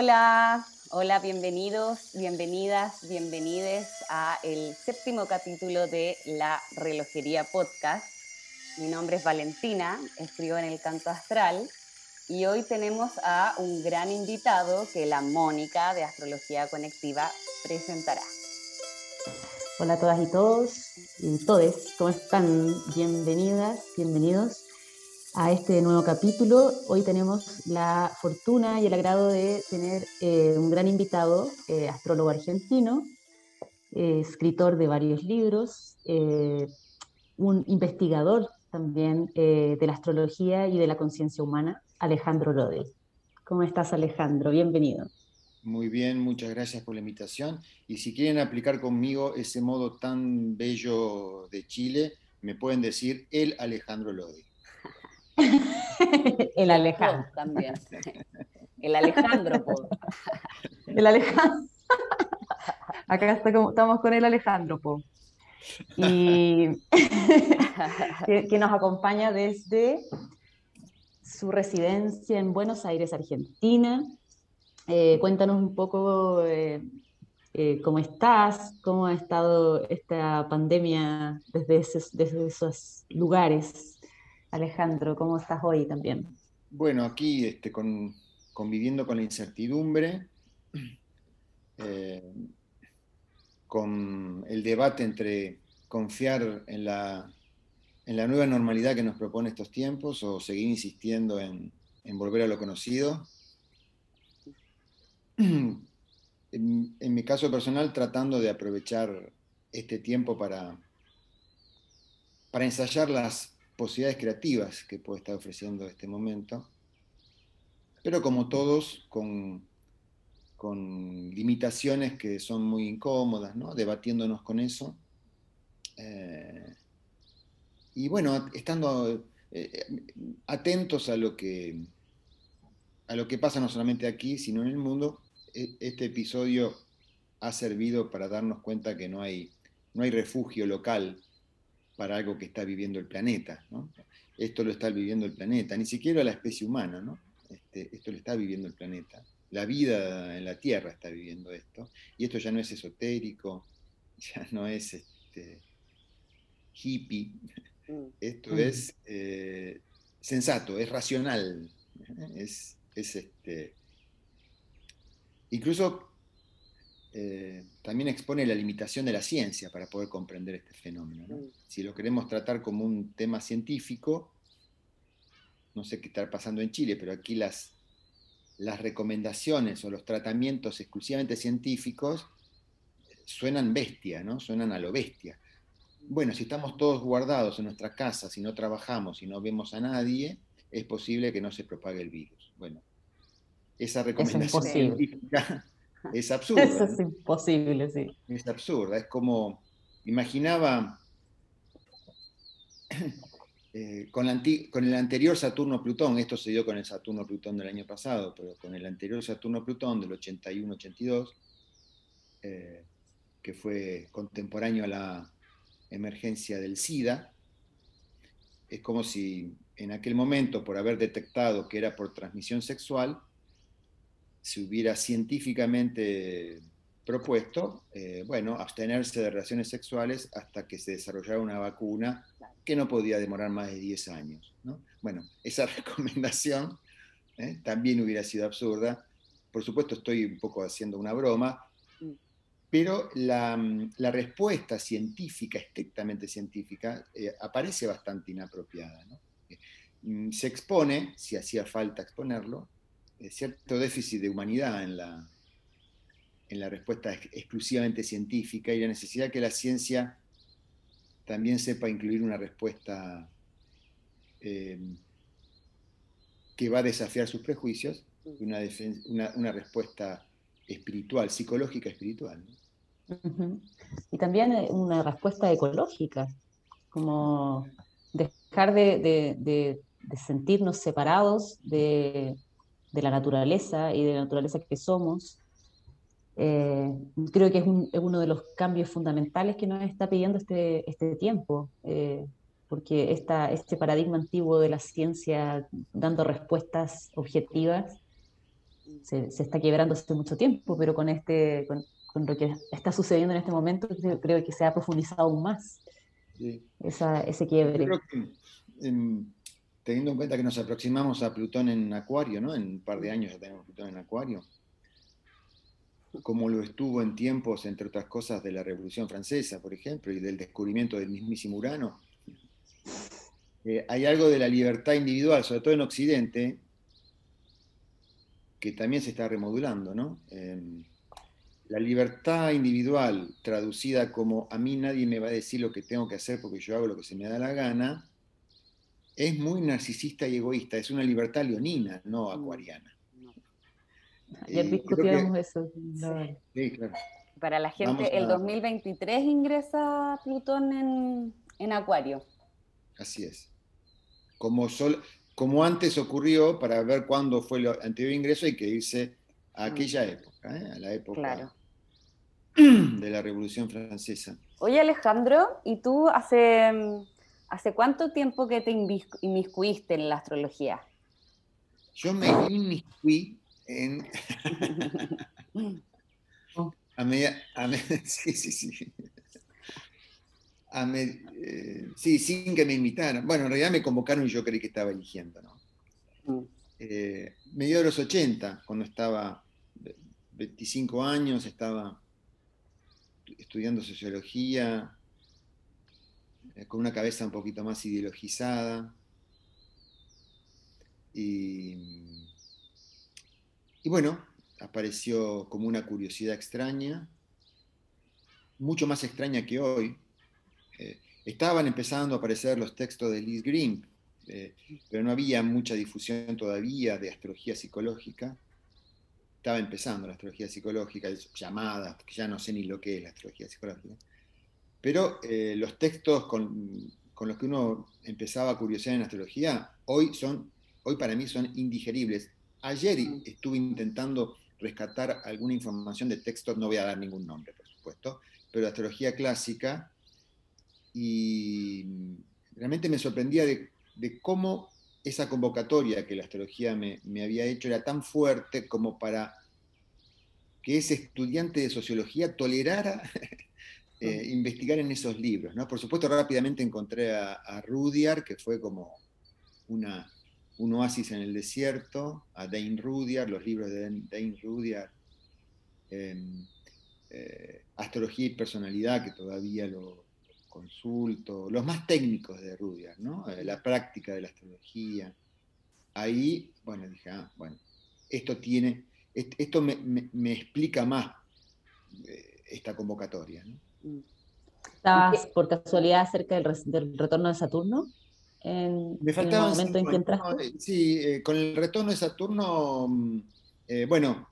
Hola, hola, bienvenidos, bienvenidas, bienvenides a el séptimo capítulo de La Relojería Podcast. Mi nombre es Valentina, escribo en el Canto Astral y hoy tenemos a un gran invitado que la Mónica de Astrología Conectiva presentará. Hola a todas y todos y todes, ¿cómo están? Bienvenidas, bienvenidos a este nuevo capítulo. Hoy tenemos la fortuna y el agrado de tener eh, un gran invitado, eh, astrólogo argentino, eh, escritor de varios libros, un investigador también de la astrología y de la conciencia humana, Alejandro Rode. ¿Cómo estás, Alejandro? Bienvenido. Muy bien, muchas gracias por la invitación. Y si quieren aplicar conmigo ese modo tan bello de Chile, me pueden decir el Alejandro Lodi. el Alejandro. también. El Alejandro. El Alejandro. Acá estamos con el Alejandro. Po. Y que, nos acompaña desde su residencia en Buenos Aires, Argentina. Eh, cuéntanos un poco eh, eh, cómo estás, cómo ha estado esta pandemia desde desde esos lugares. Alejandro, ¿cómo estás hoy también? Bueno, aquí este, conviviendo con la incertidumbre, eh, con el debate entre confiar en la, nueva normalidad que nos propone estos tiempos o seguir insistiendo en, volver a lo conocido. En, en, mi caso personal, tratando de aprovechar este tiempo para, para ensayar las posibilidades creativas que puede estar ofreciendo este momento, pero como todos, con, con limitaciones que son muy incómodas, ¿no? debatiéndonos con eso. Eh, y bueno, estando eh, atentos a lo, que, a lo que pasa no solamente aquí, sino en el mundo, e, este episodio ha servido para darnos cuenta que no hay, no hay refugio local para algo que está viviendo el planeta. Esto lo está viviendo el planeta, ni siquiera la especie humana, ¿no? Este, esto lo está viviendo el planeta. La vida en la Tierra está viviendo esto. Y esto ya no es esotérico, ya no es este, hippie, mm. esto es eh, sensato, es racional, es, es este, incluso eh, también expone la limitación de la ciencia para poder comprender este fenómeno. Mm. Si lo queremos tratar como un tema científico, no sé qué está pasando en Chile, pero aquí las, las recomendaciones o los tratamientos exclusivamente científicos suenan bestia, ¿no? Suenan a lo bestia. Bueno, si estamos todos guardados en nuestras casas y no trabajamos y no vemos a nadie, es posible que no se propague el virus. Bueno, esa recomendación científica es absurda. Eso es imposible, sí. Es absurda. Es como, imaginaba eh, con, el anterior Saturno-Plutón, esto se dio con el Saturno-Plutón del año pasado, pero con el anterior Saturno-Plutón del 81-82, eh, que fue contemporáneo a la emergencia del SIDA, es como si en aquel momento, por haber detectado que era por transmisión sexual, se hubiera científicamente propuesto, eh, bueno, abstenerse de relaciones sexuales hasta que se desarrollara una vacuna que no podía demorar más de 10 años. Bueno, esa recomendación ¿eh? también hubiera sido absurda. Por supuesto, estoy un poco haciendo una broma, mm. pero la, respuesta científica, estrictamente científica, eh, aparece bastante inapropiada. Mm, se expone, si hacía falta exponerlo, eh, cierto déficit de humanidad en la, en la respuesta exclusivamente científica y la necesidad que la ciencia también sepa incluir una respuesta eh, que va a desafiar sus prejuicios, una, una, respuesta espiritual, psicológica espiritual. Y también eh, una respuesta ecológica, como dejar de, de sentirnos separados de, de la naturaleza y de la naturaleza que somos. Eh, creo que es, uno de los cambios fundamentales que nos está pidiendo este, este tiempo, eh, porque esta, este paradigma antiguo de la ciencia dando respuestas objetivas se, está quebrando hace mucho tiempo, pero con, este, con, lo que está sucediendo en este momento, creo, que se ha profundizado aún más ese quiebre. creo que, teniendo en cuenta que nos aproximamos a Plutón en Acuario, ¿no? En un par de años ya tenemos Plutón en Acuario, como lo estuvo en tiempos, entre otras cosas, de la Revolución Francesa, por ejemplo, y del descubrimiento del mismísimo Urano. Eh, hay algo de la libertad individual, sobre todo en Occidente, que también se está remodulando, ¿no? Em, la libertad individual, traducida como a mí nadie me va a decir lo que tengo que hacer porque yo hago lo que se me da la gana, es muy narcisista y egoísta, es una libertad leonina, no mm. acuariana. Ayer eh, discutíamos eso. Sí. claro. Para la gente, el 2023 ingresa Plutón en, en Acuario. Así es. Como, sol, como antes ocurrió, para ver cuándo fue el anterior ingreso, hay que irse a mm. aquella época, ¿eh? a la época de la Revolución Francesa. Oye Alejandro, ¿y tú hace, hace cuánto tiempo que te inmiscuiste en la astrología? Yo me inmiscuí en... a media, a sí, sí, sí. Eh, sí, sin que me invitaran. Bueno, en realidad me convocaron y yo creí que estaba eligiendo, ¿no? Mm. Eh, medio de los 80, cuando estaba 25 años, estaba estudiando sociología, con una cabeza un poquito más ideologizada. Y, y bueno, apareció como una curiosidad extraña, mucho más extraña que hoy, eh, estaban empezando a aparecer los textos de Liz Green, eh, pero no había mucha difusión todavía de astrología psicológica. Estaba empezando la astrología psicológica, llamadas, que ya no sé ni lo que es la astrología psicológica. Pero eh, los textos con, con, los que uno empezaba a curiosear en astrología, hoy, son, hoy para mí son indigeribles. Ayer estuve intentando rescatar alguna información de textos, no voy a dar ningún nombre, por supuesto, pero de astrología clásica, y realmente me sorprendía de, cómo esa convocatoria que la astrología me, había hecho era tan fuerte como para que ese estudiante de sociología tolerara eh, investigar en esos libros. ¿no? Por supuesto, rápidamente encontré a, Rudyard, que fue como una, un oasis en el desierto, a Dane Rudyard, los libros de Dane Rudyard, em, eh, Astrología y Personalidad, que todavía lo, consulto, los más técnicos de Rudyard, ¿no? Eh, la práctica de la astrología. Ahí, bueno, dije, ah, bueno, esto tiene, esto me, explica más esta convocatoria. ¿no? ¿Estabas por casualidad cerca del, retorno de Saturno? En, me faltaba el momento en que entraste. sí, eh, con el retorno de Saturno, mm, bueno,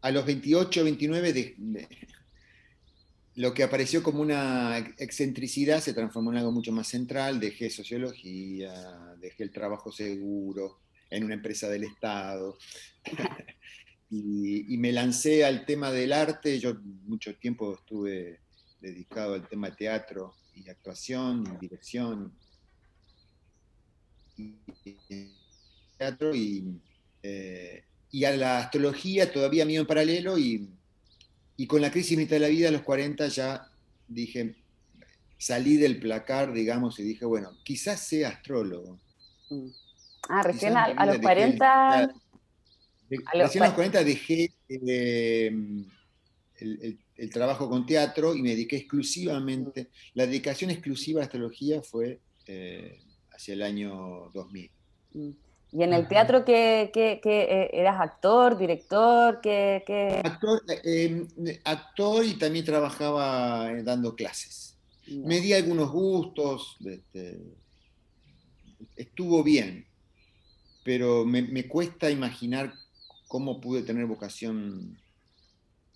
a los 28, 29 de, lo que apareció como una excentricidad se transformó en algo mucho más central, dejé sociología, dejé el trabajo seguro en una empresa del Estado y, me lancé al tema del arte, yo mucho tiempo estuve dedicado al tema de teatro y actuación y dirección y, teatro y, eh, y a la astrología todavía mío en paralelo y y con la crisis mitad de la vida, a los 40, ya dije, salí del placar, digamos, y dije, bueno, quizás sea astrólogo. Mm. Ah, recién a, los 40... a los 40 dejé eh, el, trabajo con teatro y me dediqué exclusivamente, la dedicación exclusiva a la astrología fue eh, hacia el año 2000. ¿Y en el teatro qué, eh, eras actor, director? Qué, Actor, actor y también trabajaba dando clases. Me di algunos gustos, este, estuvo bien, pero me, cuesta imaginar cómo pude tener vocación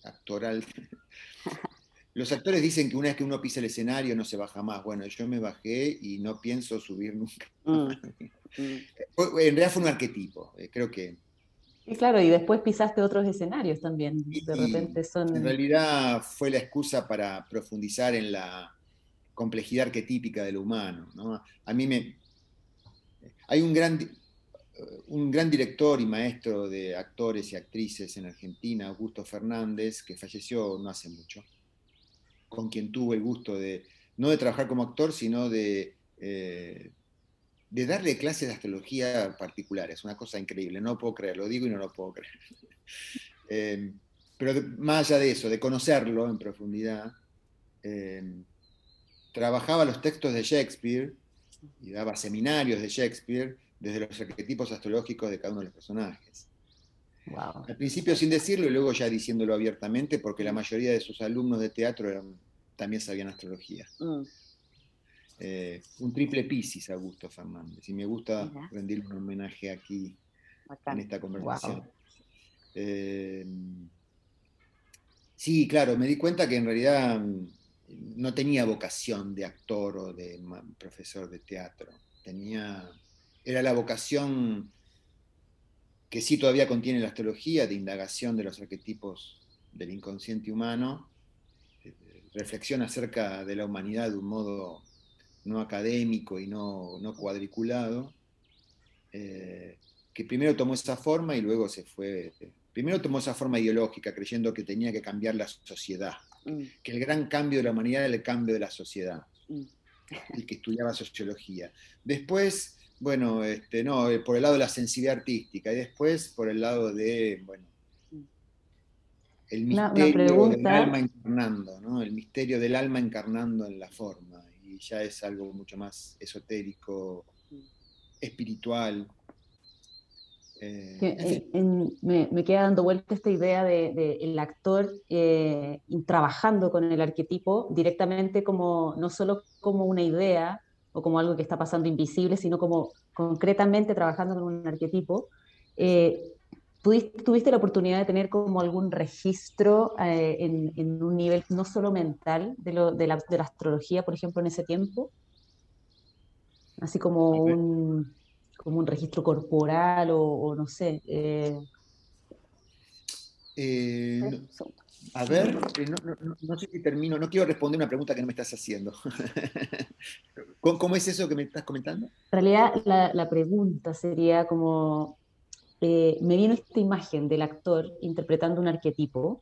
actoral. Los actores dicen que una vez que uno pisa el escenario no se baja más. Bueno, yo me bajé y no pienso subir nunca. Mm. En realidad fue un arquetipo, eh, creo que... Y claro, y después pisaste otros escenarios también. De repente son... En realidad fue la excusa para profundizar en la complejidad arquetípica de lo humano. A mí me... Hay un gran... un gran director y maestro de actores y actrices en Argentina, Augusto Fernández, que falleció no hace mucho, con quien tuve el gusto de, no de trabajar como actor, sino de, eh, de darle clases de astrología particulares, una cosa increíble, no puedo creer, lo digo y no lo puedo creer. Eh, pero más allá de eso, de conocerlo en profundidad, eh, trabajaba los textos de Shakespeare y daba seminarios de Shakespeare desde los arquetipos astrológicos de cada uno de los personajes. Al principio sin decirlo y luego ya diciéndolo abiertamente, porque la mayoría de sus alumnos de teatro también sabían astrología. Mm. Eh, un triple Piscis, Augusto Fernández, y me gusta rendirle un homenaje aquí en esta conversación. Eh, sí, claro, me di cuenta que en realidad mm, no tenía vocación de actor o de profesor de teatro. Tenía era la vocación que sí todavía contiene la astrología, de indagación de los arquetipos del inconsciente humano, reflexión acerca de la humanidad de un modo no académico y no, cuadriculado, eh, que primero tomó esa forma y luego se fue, primero tomó esa forma ideológica, creyendo que tenía que cambiar la sociedad, mm. que el gran cambio de la humanidad era el cambio de la sociedad, mm. y que estudiaba sociología. Después bueno, este, no, eh, por el lado de la sensibilidad artística y después por el lado de, bueno, el misterio del alma encarnando, ¿no? El misterio del alma encarnando en la forma. Y ya es algo mucho más esotérico, espiritual. Eh, me, queda dando vuelta esta idea del de, el actor eh, trabajando con el arquetipo directamente como, no solo como una idea, o como algo que está pasando invisible, sino como concretamente trabajando con un arquetipo. Eh, ¿Tuviste la oportunidad de tener como algún registro eh, en, un nivel no solo mental de, lo, de, la, de, la, astrología, por ejemplo, en ese tiempo? Así como un, como un registro corporal o, no sé. Eh... eh a ver, eh, no, sé si termino, no quiero responder una pregunta que no me estás haciendo. ¿Cómo, es eso que me estás comentando? En realidad la, pregunta sería como, eh, me vino esta imagen del actor interpretando un arquetipo.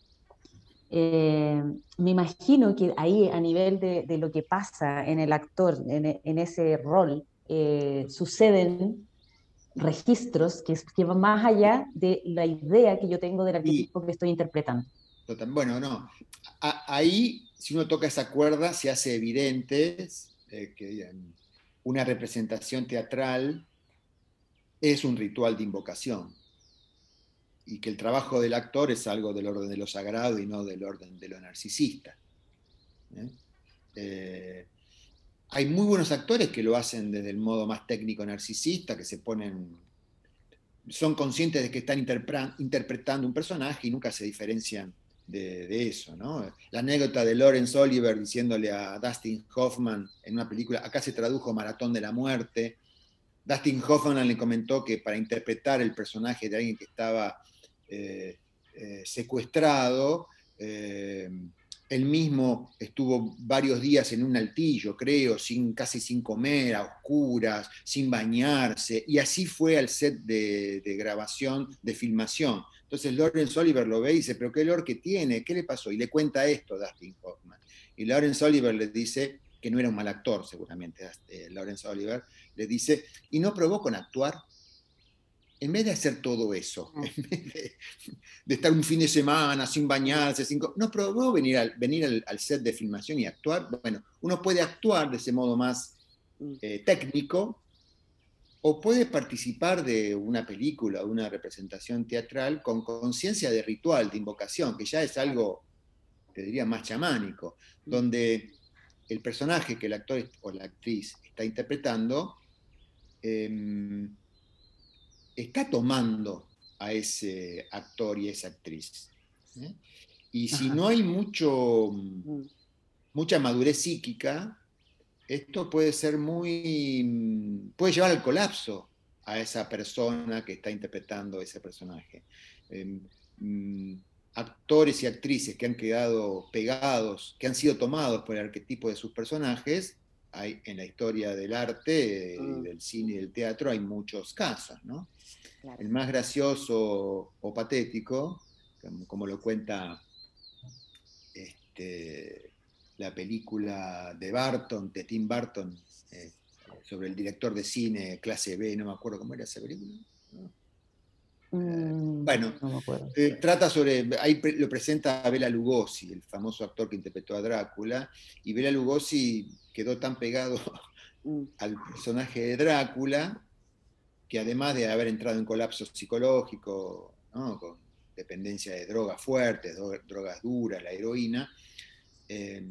Eh, me imagino que ahí a nivel de, lo que pasa en el actor, en, ese rol, suceden registros que, que, van más allá de la idea que yo tengo del arquetipo que estoy interpretando. Bueno, no. ahí, si uno toca esa cuerda, se hace evidente eh, que una representación teatral es un ritual de invocación y que el trabajo del actor es algo del orden de lo sagrado y no del orden de lo narcisista. ¿eh? Eh, hay muy buenos actores que lo hacen desde el modo más técnico narcisista, que se ponen, son conscientes de que están interpretando un personaje y nunca se diferencian de, eso, ¿no? La anécdota de Lawrence Oliver diciéndole a Dustin Hoffman en una película, acá se tradujo Maratón de la Muerte, Dustin Hoffman le comentó que para interpretar el personaje de alguien que estaba eh, eh, secuestrado, eh, él mismo estuvo varios días en un altillo, creo, sin, casi sin comer, a oscuras, sin bañarse, y así fue al set de, de grabación, de filmación. Entonces Lawrence Oliver lo ve y dice, pero qué Lord que tiene, ¿qué le pasó? Y le cuenta esto a Dustin Hoffman. Y Lawrence Oliver le dice, que no era un mal actor seguramente, eh, Lawrence Oliver, le dice, ¿y no probó con actuar? En vez de hacer todo eso, en vez de, estar un fin de semana sin bañarse, sin, no probó venir, al, venir al, set de filmación y actuar. Bueno, uno puede actuar de ese modo más mm. eh, técnico, o puede participar de una película, o una representación teatral con conciencia de ritual, de invocación, que ya es algo, te diría, más chamánico, mm. donde el personaje que el actor o la actriz está interpretando em, está tomando a ese actor y a esa actriz. ¿eh? Y si no hay mucho, mm. mucha madurez psíquica, esto puede ser muy, puede llevar al colapso a esa persona que está interpretando ese personaje. Em, mm, actores y actrices que han quedado pegados, que han sido tomados por el arquetipo de sus personajes, hay, en la historia del arte, Mm. del cine y del teatro, hay muchos casos, ¿no? El más gracioso o patético, como, como lo cuenta este, la película de Barton, de Tim Burton, eh, sobre el director de cine clase B, no me acuerdo cómo era esa película. ¿no? Mm, bueno, no. Eh, trata sobre, ahí pre- lo presenta a Bela Lugosi, el famoso actor que interpretó a Drácula, y Bela Lugosi quedó tan pegado al personaje de Drácula que además de haber entrado en colapso psicológico, ¿no? con dependencia de drogas fuertes, dro- drogas duras, la heroína, eh,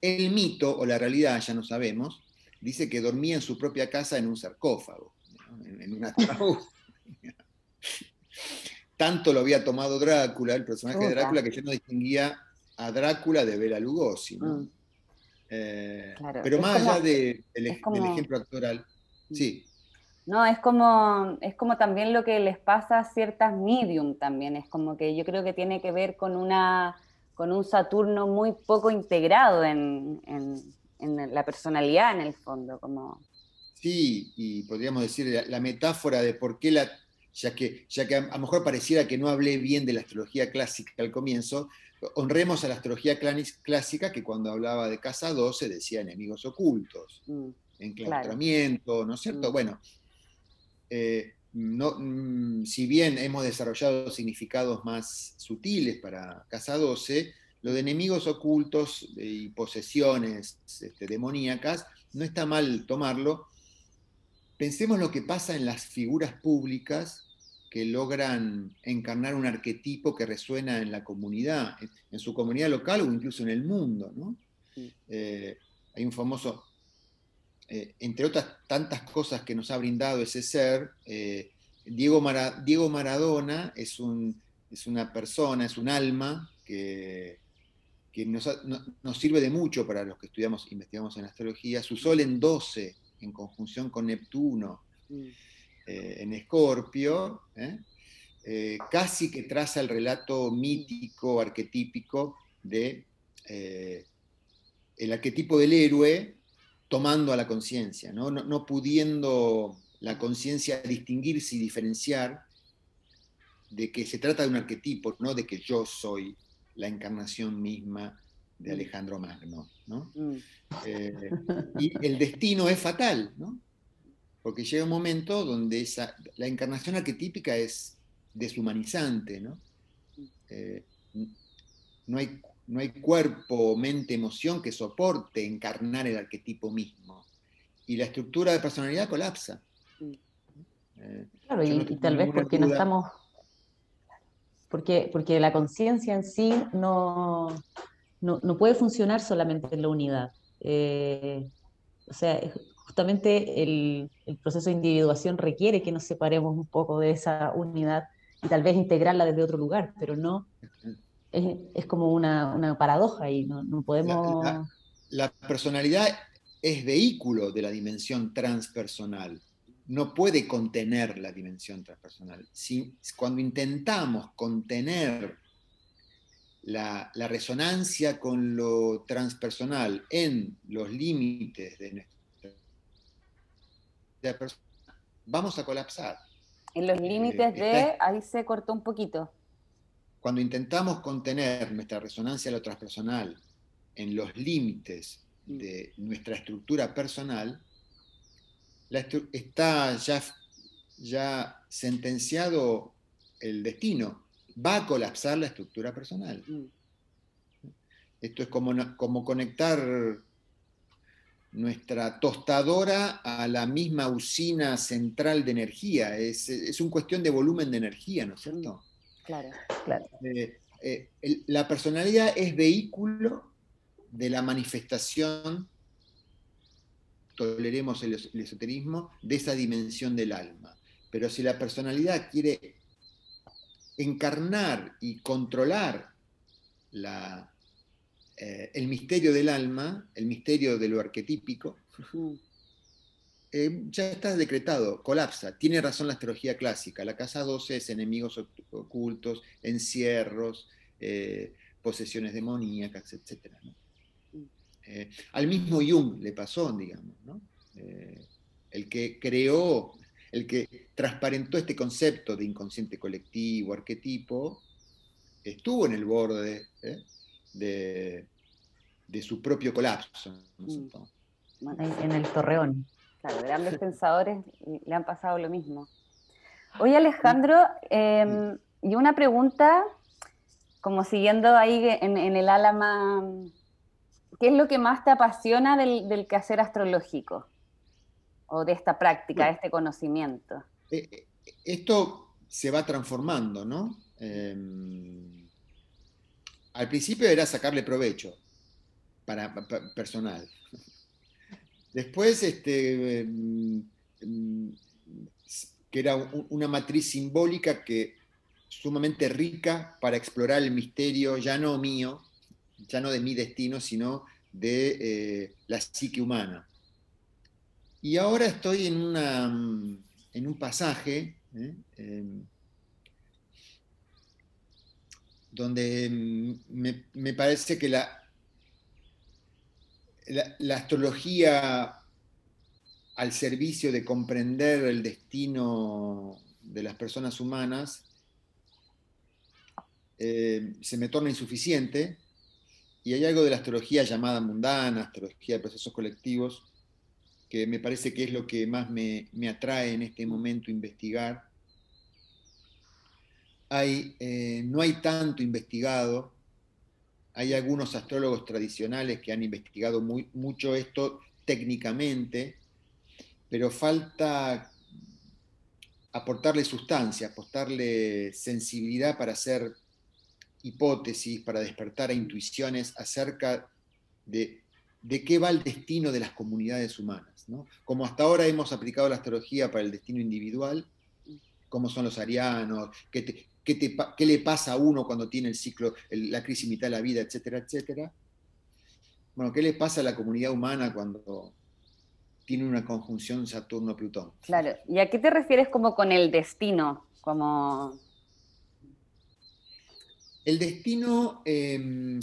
el mito o la realidad, ya no sabemos, dice que dormía en su propia casa en un sarcófago, ¿no? en, en un ataúd. Tanto lo había tomado Drácula, el personaje de. Drácula, que yo no distinguía a Drácula de Bela Lugosi. ¿no? mm. Eh, Claro, pero es más como- allá de- del, como- ejemplo actoral, sí, No, es como, es como también lo que les pasa a ciertas medium también, es como que yo creo que tiene que ver con una con un Saturno muy poco integrado en, en- en la personalidad en el fondo, como Sí, y podríamos decir la, la metáfora de por qué la, ya que, ya que a, lo mejor pareciera que no hablé bien de la astrología clásica al comienzo, honremos a la astrología clásica que cuando hablaba de casa 12 decía enemigos ocultos, mm, enclaustramiento, ¿no es cierto? Mm. Bueno, eh, no, mm, si bien hemos desarrollado significados más sutiles para casa 12, lo de enemigos ocultos eh, y posesiones este, demoníacas, no está mal tomarlo. Pensemos lo que pasa en las figuras públicas que logran encarnar un arquetipo que resuena en la comunidad, en, en su comunidad local o incluso en el mundo. ¿no? Sí. Eh, hay un famoso, eh, entre otras tantas cosas que nos ha brindado ese ser, eh, Diego, Mara- Diego Maradona es, un, es una persona, es un alma que, que nos, ha- no- nos sirve de mucho para los que estudiamos, investigamos en astrología. Su sol en 12, en conjunción con Neptuno, mm, eh, en Escorpio, ¿eh? Eh, casi que traza el relato mítico, arquetípico de el arquetipo del héroe tomando a la conciencia, ¿no? No, no pudiendo la conciencia distinguirse y diferenciar de que se trata de un arquetipo, no de que yo soy la encarnación misma de Alejandro Magno, ¿no? mm, Eh, y el destino es fatal, ¿no? Porque llega un momento donde esa, la encarnación arquetípica es deshumanizante, ¿no? Eh, no, hay, no hay cuerpo, mente, emoción que soporte encarnar el arquetipo mismo. Y la estructura de personalidad colapsa. Eh, Claro, y, no y tal vez porque no duda. estamos, porque, porque la conciencia en sí no, no, no puede funcionar solamente en la unidad. Eh, o sea, justamente el, el proceso de individuación requiere que nos separemos un poco de esa unidad y tal vez integrarla desde otro lugar, pero no, es, es como una, una paradoja y no, no podemos... la- la personalidad es vehículo de la dimensión transpersonal, no puede contener la dimensión transpersonal. Si, cuando intentamos contener la, la resonancia con lo transpersonal en los límites de nuestra persona, vamos a colapsar. En los Eh, límites de, está- ahí se cortó un poquito. Cuando intentamos contener nuestra resonancia a lo transpersonal en los límites Mm. de nuestra estructura personal, la está ya, ya sentenciado el destino. Va a colapsar la estructura personal. Mm, Esto es como, como conectar nuestra tostadora a la misma usina central de energía. Es, es una cuestión de volumen de energía, ¿no es cierto? Claro. Claro. Eh, eh, el- la personalidad es vehículo de la manifestación, toleremos el, es- el esoterismo, de esa dimensión del alma. Pero si la personalidad quiere encarnar y controlar la, eh, el misterio del alma, el misterio de lo arquetípico, eh, ya está decretado, colapsa. Tiene razón la astrología clásica. La casa 12 es enemigos oc- ocultos, encierros, eh, posesiones demoníacas, etc. Eh, Eh, al mismo Jung le pasó, digamos, ¿no? el que creó, el que transparentó este concepto de inconsciente colectivo, arquetipo, estuvo en el borde de, su propio colapso. Mm. En el torreón. Claro, grandes pensadores le han pasado lo mismo. Oye Alejandro, em, y una pregunta, como siguiendo ahí en, el álama, ¿qué es lo que más te apasiona del, quehacer astrológico? O de esta práctica, de este conocimiento. Eh, eh, esto se va transformando, ¿no? Em, al principio era sacarle provecho para, personal. Después, este, em, que era una matriz simbólica que sumamente rica para explorar el misterio, ya no mío, ya no de mi destino, sino de eh, la psique humana. Y ahora estoy en, una, en un pasaje ¿eh? em, donde me, me, parece que la, la, la astrología al servicio de comprender el destino de las personas humanas, eh, se me torna insuficiente y hay algo de la astrología llamada mundana, astrología de procesos colectivos, que me parece que es lo que más me, atrae en este momento investigar. Hay, eh, no hay tanto investigado, hay algunos astrólogos tradicionales que han investigado muy, mucho esto técnicamente, pero falta aportarle sustancia, aportarle sensibilidad para hacer hipótesis, para despertar a intuiciones acerca de, de qué va el destino de las comunidades humanas. Como hasta ahora hemos aplicado la astrología para el destino individual, cómo son los arianos, qué, qué, le pasa a uno cuando tiene el ciclo, la crisis mitad de la vida, etcétera, etcétera. Bueno, ¿qué le pasa a la comunidad humana cuando tiene una conjunción Saturno-Plutón. Claro, ¿y a qué te refieres como con el destino? Como... El destino em,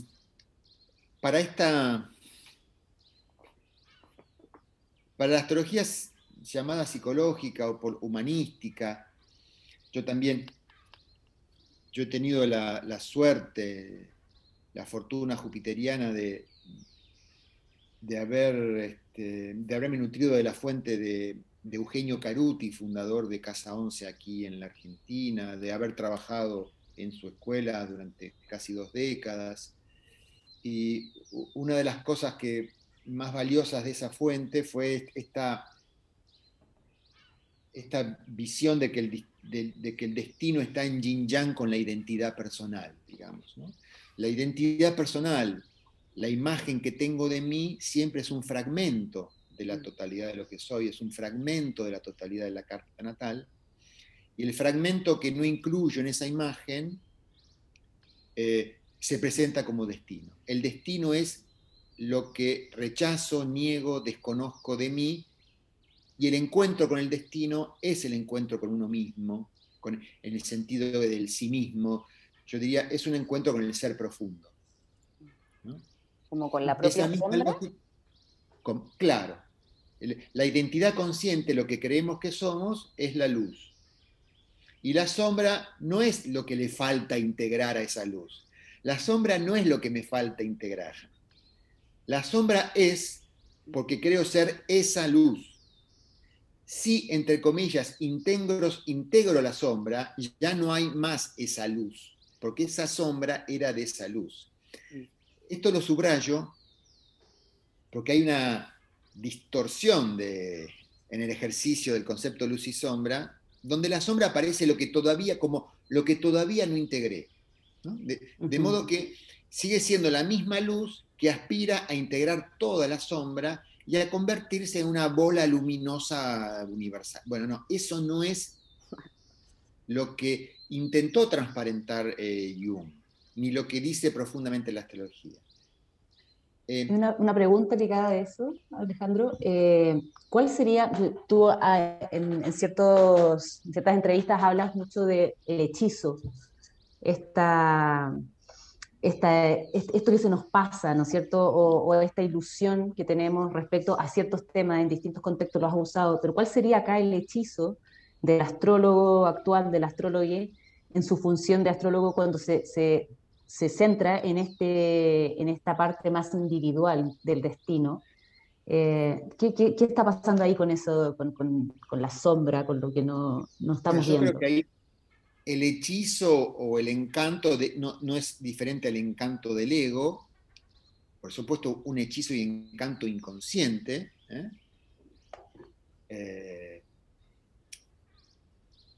para esta... Para la astrología llamada psicológica o humanística, yo también, yo he tenido la, la suerte, la fortuna jupiteriana de, de haber este, de haberme nutrido de la fuente de, Eugenio Caruti, fundador de Casa 11 aquí en la Argentina, de haber trabajado en su escuela durante casi dos décadas. Y una de las cosas que más valiosas de esa fuente fue esta, esta visión de que, el, de, que el destino está en yin yang con la identidad personal, digamos. La identidad personal la imagen que tengo de mí siempre es un fragmento de la mm. totalidad de lo que soy, es un fragmento de la totalidad de la carta natal. Y el fragmento que no incluyo en esa imagen eh, se presenta como destino. El destino es lo que rechazo, niego, desconozco de mí, y el encuentro con el destino es el encuentro con uno mismo, con, en el sentido del sí mismo. Yo diría, es un encuentro con el ser profundo. ¿no? como con la propia claro. La identidad consciente, lo que creemos que somos, es la luz. Y la sombra no es lo que le falta integrar a esa luz. La sombra no es lo que me falta integrar. La sombra es porque creo ser esa luz. Si, entre comillas, integro, integro la sombra, ya no hay más esa luz, porque esa sombra era de esa luz. Esto lo subrayo porque hay una distorsión en el ejercicio del concepto luz y sombra, donde la sombra aparece lo que todavía, como lo que todavía no integré. De, modo que sigue siendo la misma luz que aspira a integrar toda la sombra y a convertirse en una bola luminosa universal. Bueno, no, eso no es lo que intentó transparentar eh, Jung ni lo que dice profundamente la astrología. Eh, una, pregunta ligada a eso, Alejandro. Eh, ¿Cuál sería, tú ah, en, ciertos, ciertas entrevistas hablas mucho del hechizo, esta, esta, esto que se nos pasa, ¿no es cierto? O, esta ilusión que tenemos respecto a ciertos temas en distintos contextos, lo has usado, pero ¿cuál sería acá el hechizo del astrólogo actual, del astrólogo, en su función de astrólogo cuando se, se centra en, este, en esta parte más individual del destino? Eh, ¿qué, qué, qué, está pasando ahí con eso, con, con, con, la sombra, con lo que no, no estamos Yo viendo? Creo que ahí el hechizo o el encanto de, no, no, es diferente al encanto del ego, por supuesto un hechizo y encanto inconsciente, ¿eh? Eh,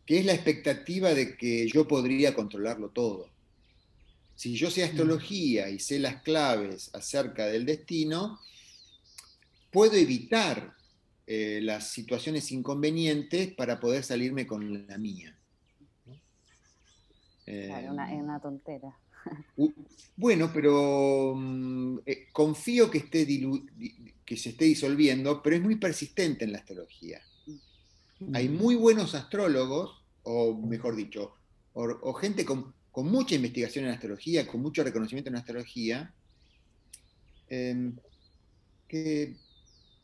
que es la expectativa de que yo podría controlarlo todo. Si yo sé astrología y sé las claves acerca del destino, puedo evitar eh, las situaciones inconvenientes para poder salirme con la mía. Claro, una, es una tontera. Uh, bueno, pero um, eh, confío que, esté que se esté disolviendo, pero es muy persistente en la astrología. Mm. Hay muy buenos astrólogos, o mejor dicho, o, o gente con, con, mucha investigación en astrología, con mucho reconocimiento en astrología, eh, que,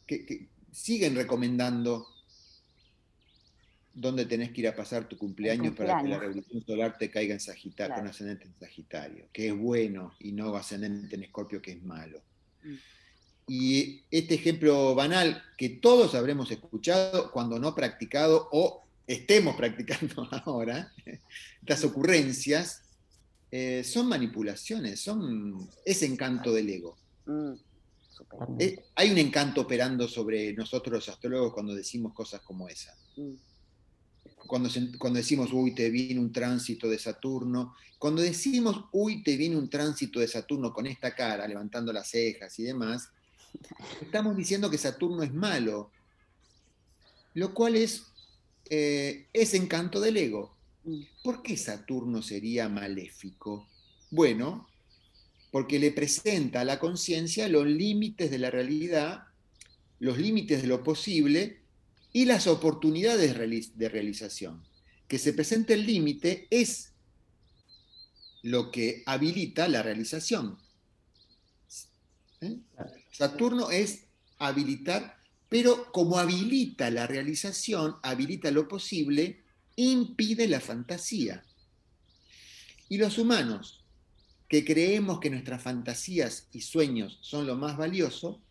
que, que siguen recomendando dónde tenés que ir a pasar tu cumpleaños, cumpleaños. para que la revolución solar te caiga en Sagitario, claro. con ascendente en Sagitario, que es bueno, y no ascendente en Escorpio, que es malo. Mm. Y este ejemplo banal que todos habremos escuchado cuando no practicado o estemos practicando ahora, estas ocurrencias, eh, son manipulaciones, son, es encanto del ego. Mm. Eh, hay un encanto operando sobre nosotros los astrólogos cuando decimos cosas como esa. Mm cuando, se, cuando, decimos, uy, te viene un tránsito de Saturno, cuando decimos, uy, te viene un tránsito de Saturno con esta cara, levantando las cejas y demás, estamos diciendo que Saturno es malo, lo cual es eh, ese encanto del ego. ¿Por qué Saturno sería maléfico? Bueno, porque le presenta a la conciencia los límites de la realidad, los límites de lo posible y las oportunidades de realización. Que se presente el límite es lo que habilita la realización. ¿Eh? Saturno es habilitar, pero como habilita la realización, habilita lo posible, impide la fantasía. Y los humanos, que creemos que nuestras fantasías y sueños son lo más valioso,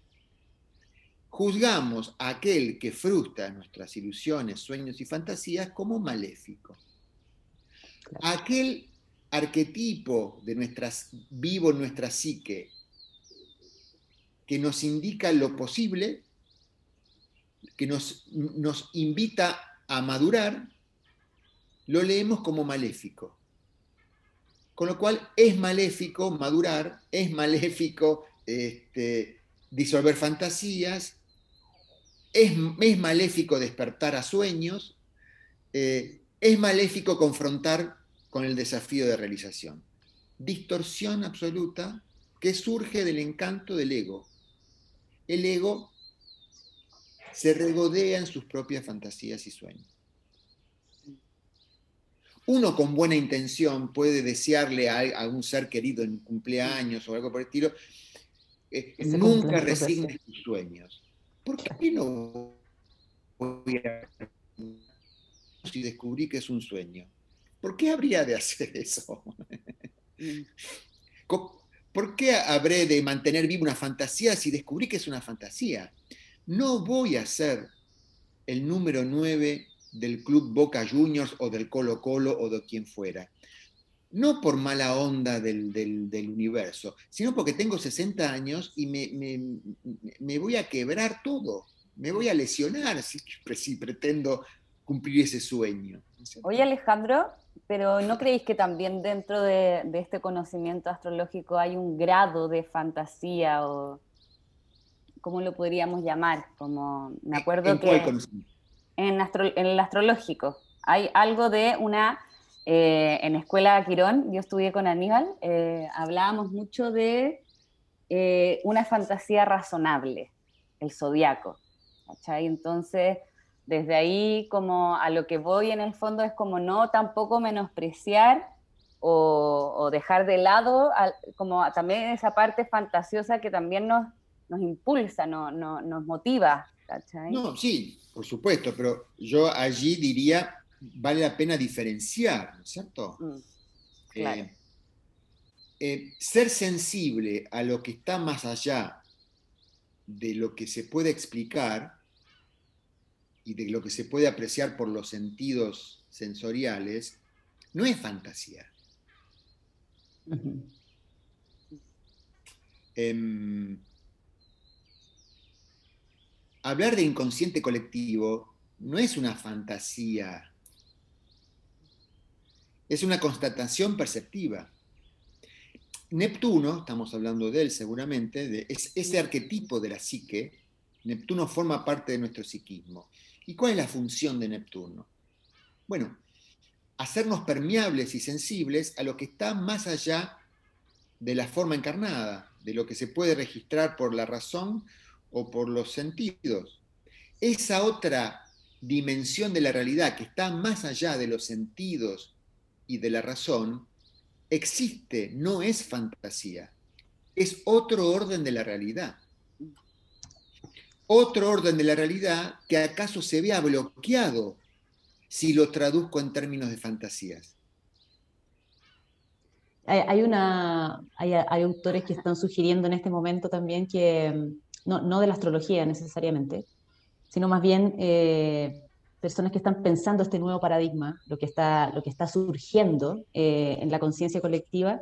juzgamos a aquel que frustra nuestras ilusiones, sueños y fantasías como maléfico. Aquel arquetipo de nuestras, vivo en nuestra psique que nos indica lo posible, que nos, nos invita a madurar, lo leemos como maléfico. Con lo cual es maléfico madurar, es maléfico este, disolver fantasías, es, es maléfico despertar a sueños, eh, es maléfico confrontar con el desafío de realización. Distorsión absoluta que surge del encanto del ego. El ego se regodea en sus propias fantasías y sueños. Uno con buena intención puede desearle a algún ser querido en cumpleaños o algo por el estilo, eh, nunca resignes tus sueños. ¿por qué no voy a si descubrí que es un sueño? ¿Por qué habría de hacer eso? ¿Por qué habré de mantener viva una fantasía si descubrí que es una fantasía? No voy a ser el número 9 del club Boca Juniors o del Colo Colo o de quien fuera. No por mala onda del, del, universo, sino porque tengo 60 años y me, me, me, voy a quebrar todo, me voy a lesionar si, si pretendo cumplir ese sueño. Oye Alejandro, pero ¿no creéis que también dentro de, de, este conocimiento astrológico hay un grado de fantasía o cómo lo podríamos llamar? Como me acuerdo ¿En que en, astro, en el astrológico hay algo de una eh, en Escuela Quirón, yo estudié con Aníbal, eh, hablábamos mucho de eh, una fantasía razonable, el zodiaco. ¿cachai? Entonces, desde ahí, como a lo que voy en el fondo es como no tampoco menospreciar o, dejar de lado como también esa parte fantasiosa que también nos, nos impulsa, no, nos motiva. No, sí, por supuesto, pero yo allí diría, vale la pena diferenciar, ¿no es cierto? Mm, eh, eh, ser sensible a lo que está más allá de lo que se puede explicar y de lo que se puede apreciar por los sentidos sensoriales, no es fantasía. Em, hablar de inconsciente colectivo no es una fantasía, es una constatación perceptiva. Neptuno, estamos hablando de él seguramente, de, es ese arquetipo de la psique, Neptuno forma parte de nuestro psiquismo. ¿Y cuál es la función de Neptuno? Bueno, hacernos permeables y sensibles a lo que está más allá de la forma encarnada, de lo que se puede registrar por la razón o por los sentidos. Esa otra dimensión de la realidad que está más allá de los sentidos y de la razón, existe, no es fantasía, es otro orden de la realidad. Otro orden de la realidad que acaso se vea bloqueado si lo traduzco en términos de fantasías? Hay, una, hay, autores que están sugiriendo en este momento también que, mm, no, de la astrología necesariamente, sino más bien eh, personas que están pensando este nuevo paradigma, lo que está, lo que está surgiendo eh, en la conciencia colectiva,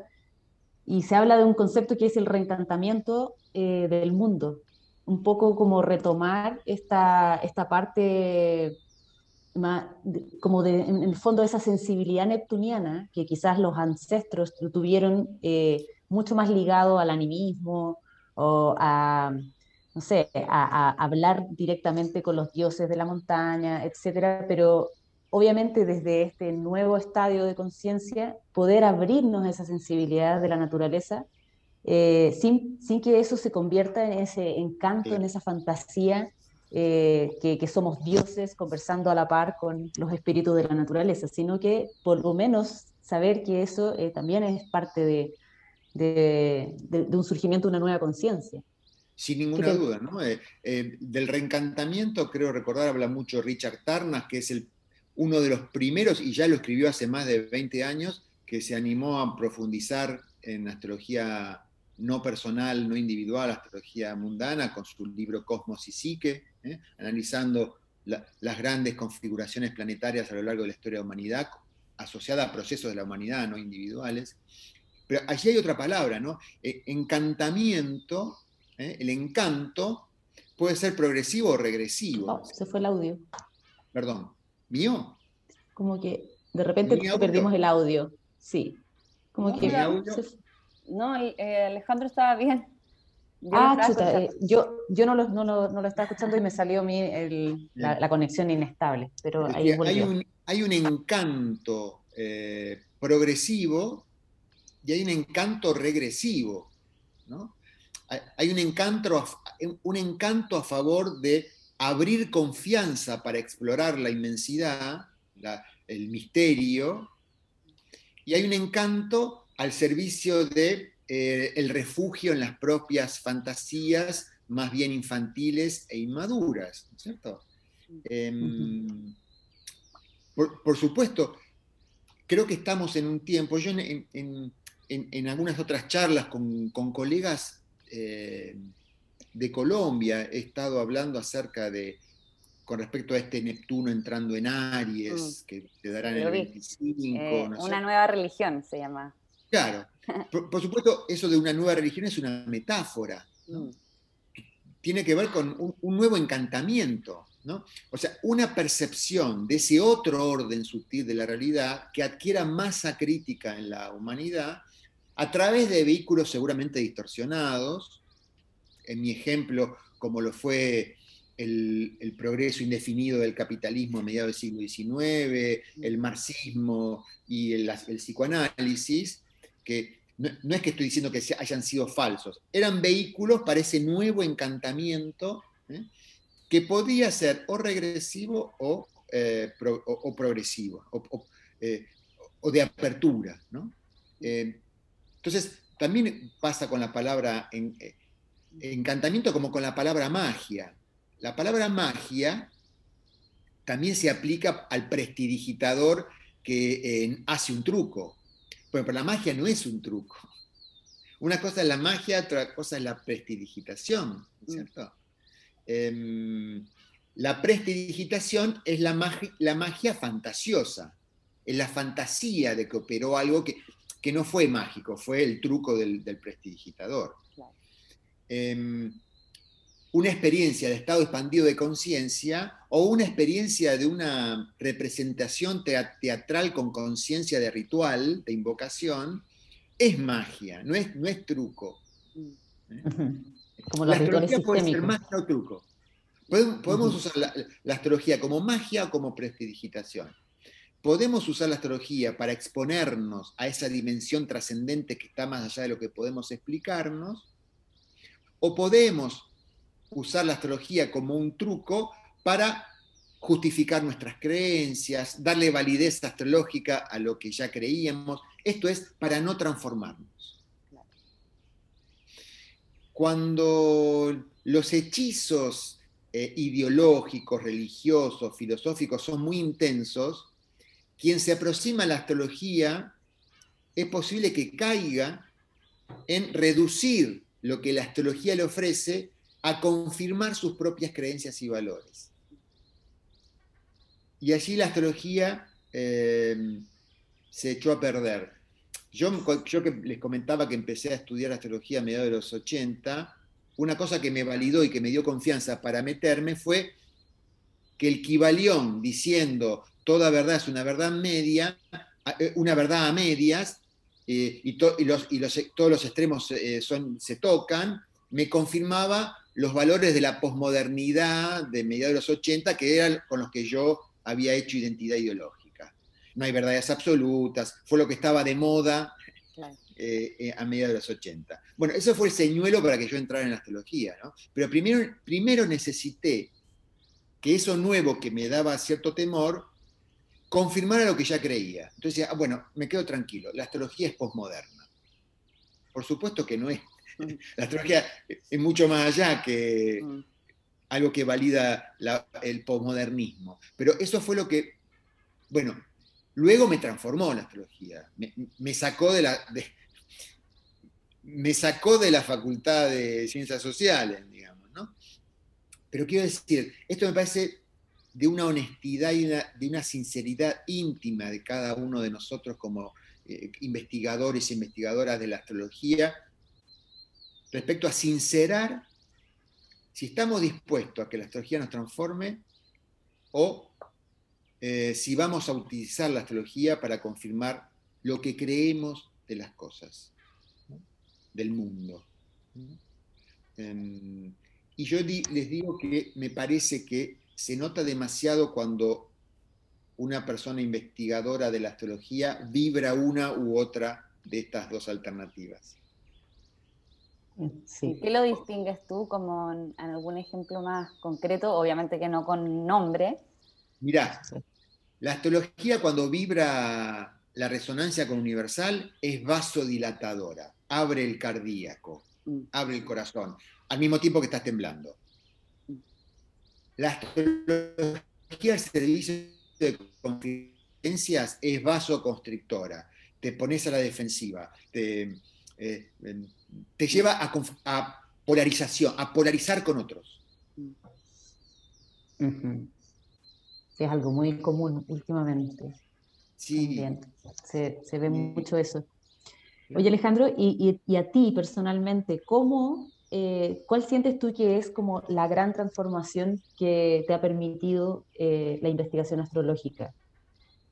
y se habla de un concepto que es el reencantamiento eh, del mundo, un poco como retomar esta, esta parte como en el fondo esa sensibilidad neptuniana que quizás los ancestros tuvieron mucho más ligado al animismo o a, no sé, a, hablar directamente con los dioses de la montaña, etcétera, pero obviamente desde este nuevo estadio de conciencia, poder abrirnos a esa sensibilidad de la naturaleza eh, sin, sin que eso se convierta en ese encanto, en esa fantasía eh, que, somos dioses conversando a la par con los espíritus de la naturaleza, sino que por lo menos saber que eso eh, también es parte de, de, un surgimiento de una nueva conciencia. Sin ninguna duda, ¿no? Eh, del reencantamiento, creo recordar, habla mucho Richard Tarnas, que es el, uno de los primeros, y ya lo escribió hace más de 20 años, que se animó a profundizar en astrología no personal, no individual, astrología mundana, con su libro Cosmos y Psique, ¿eh? analizando las grandes configuraciones planetarias a lo largo de la historia de la humanidad, asociada a procesos de la humanidad, no individuales. Pero allí hay otra palabra, ¿no? Encantamiento, ¿eh? el encanto puede ser progresivo o regresivo. Oh, se fue el audio. Perdón, ¿mío? Como que de repente perdimos el audio, sí. Como que... No, eh, Alejandro estaba bien. Yo ah, chuta, eh, yo, yo no, lo, no, lo, estaba escuchando y me salió a mí la, conexión inestable, pero ahí hay, un, hay un encanto eh, progresivo y hay un encanto regresivo, ¿no? Hay, un, encanto, un encanto a favor de abrir confianza para explorar la inmensidad, el misterio, y hay un encanto al servicio de eh, el refugio en las propias fantasías más bien infantiles e inmaduras, ¿cierto? Em, por, supuesto, creo que estamos en un tiempo, yo en, algunas otras charlas con, colegas eh, de Colombia he estado hablando acerca de, con respecto a este Neptuno entrando en Aries, mm. que te darán el 25. Eh, una nueva religión se llama. Claro. Por, supuesto, eso de una nueva religión es una metáfora. Mm. Tiene que ver con un, nuevo encantamiento. ¿no? O sea, una percepción de ese otro orden sutil de la realidad que adquiera masa crítica en la humanidad a través de vehículos seguramente distorsionados. En mi ejemplo, como lo fue el, progreso indefinido del capitalismo a mediados del siglo XIX, el marxismo y el psicoanálisis, que no, es que estoy diciendo que hayan sido falsos, eran vehículos para ese nuevo encantamiento ¿eh? que podía ser o regresivo o, eh, progresivo, eh, o, de apertura. Eh, entonces, también pasa con la palabra eh, encantamiento como con la palabra magia. La palabra magia también se aplica al prestidigitador que hace un truco. Bueno, pero la magia no es un truco. Una cosa es la magia, otra cosa es la prestidigitación, mm. ¿cierto? Em, la prestidigitación es la magia, la magia fantasiosa, es la fantasía de que operó algo que, que no fue mágico, fue el truco del, prestidigitador. Em, una experiencia de estado expandido de conciencia o una experiencia de una representación teatral con conciencia de ritual, de invocación, es magia, no es, no es truco. Mm. ¿Eh? Como la astrología puede ser magia o truco. Podemos, usar la, astrología como magia o como prestidigitación. Podemos usar la astrología para exponernos a esa dimensión trascendente que está más allá de lo que podemos explicarnos, o podemos usar la astrología como un truco para justificar nuestras creencias, darle validez astrológica a lo que ya creíamos. Esto es para no transformarnos. Cuando los hechizos eh, ideológicos, religiosos, filosóficos son muy intensos, quien se aproxima a la astrología es posible que caiga en reducir lo que la astrología le ofrece a confirmar sus propias creencias y valores. Y allí la astrología eh, se echó a perder. Yo, yo que les comentaba que empecé a estudiar astrología a mediados de los 80, una cosa que me validó y que me dio confianza para meterme fue que el Kibalión diciendo toda verdad es una verdad media, eh, una verdad a medias, eh, y, los, y todos los extremos son, se tocan, me confirmaba los valores de la posmodernidad de mediados de los 80, que eran con los que yo había hecho identidad ideológica. No hay verdades absolutas, fue lo que estaba de moda eh, eh, a mediados de los 80. Bueno, eso fue el señuelo para que yo entrara en la astrología, ¿no? Pero primero, primero necesité que eso nuevo que me daba cierto temor confirmara lo que ya creía. Entonces, ah, bueno, me quedo tranquilo, la astrología es posmoderna. Por supuesto que no es la astrología es mucho más allá que mm. algo que valida el posmodernismo. Pero eso fue lo que, bueno, luego me transformó la astrología, me, sacó de la... me sacó de la facultad de ciencias sociales, digamos, ¿no? Pero quiero decir, esto me parece de una honestidad y de una sinceridad íntima de cada uno de nosotros como eh, investigadores e investigadoras de la astrología, respecto a sincerar si estamos dispuestos a que la astrología nos transforme o eh, si vamos a utilizar la astrología para confirmar lo que creemos de las cosas, del mundo. Em, y yo les digo que me parece que se nota demasiado cuando una persona investigadora de la astrología vibra una u otra de estas dos alternativas. ¿Qué lo distingues tú como en, algún ejemplo más concreto? Obviamente que no con nombre. Mirá, la astrología cuando vibra la resonancia con universal es vasodilatadora, abre el cardíaco, mm. abre el corazón, al mismo tiempo que estás temblando. La astrología al servicio de confidencias es vasoconstrictora, te pones a la defensiva, te, eh, te lleva a, polarización, a polarizar con otros. es algo muy común últimamente. Sí. Se, ve mucho eso. Oye, Alejandro, y, a ti personalmente, ¿cómo, eh, ¿cuál sientes tú que es como la gran transformación que te ha permitido eh, la investigación astrológica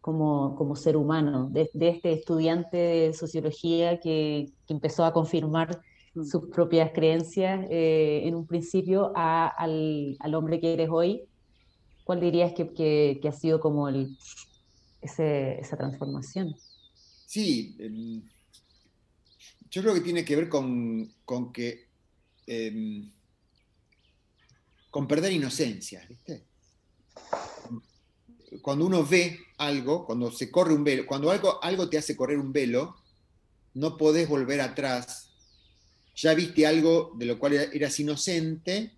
como, como ser humano, de, este estudiante de sociología que, que empezó a confirmar mm. sus propias creencias eh, en un principio al, al, hombre que eres hoy? ¿Cuál dirías que, que, ha sido como el, ese, esa transformación? Sí, yo creo que tiene que ver con, con que em, con perder inocencia, ¿viste? Cuando uno ve algo, cuando se corre un velo, cuando algo, algo te hace correr un velo, no podés volver atrás. Ya viste algo de lo cual eras inocente,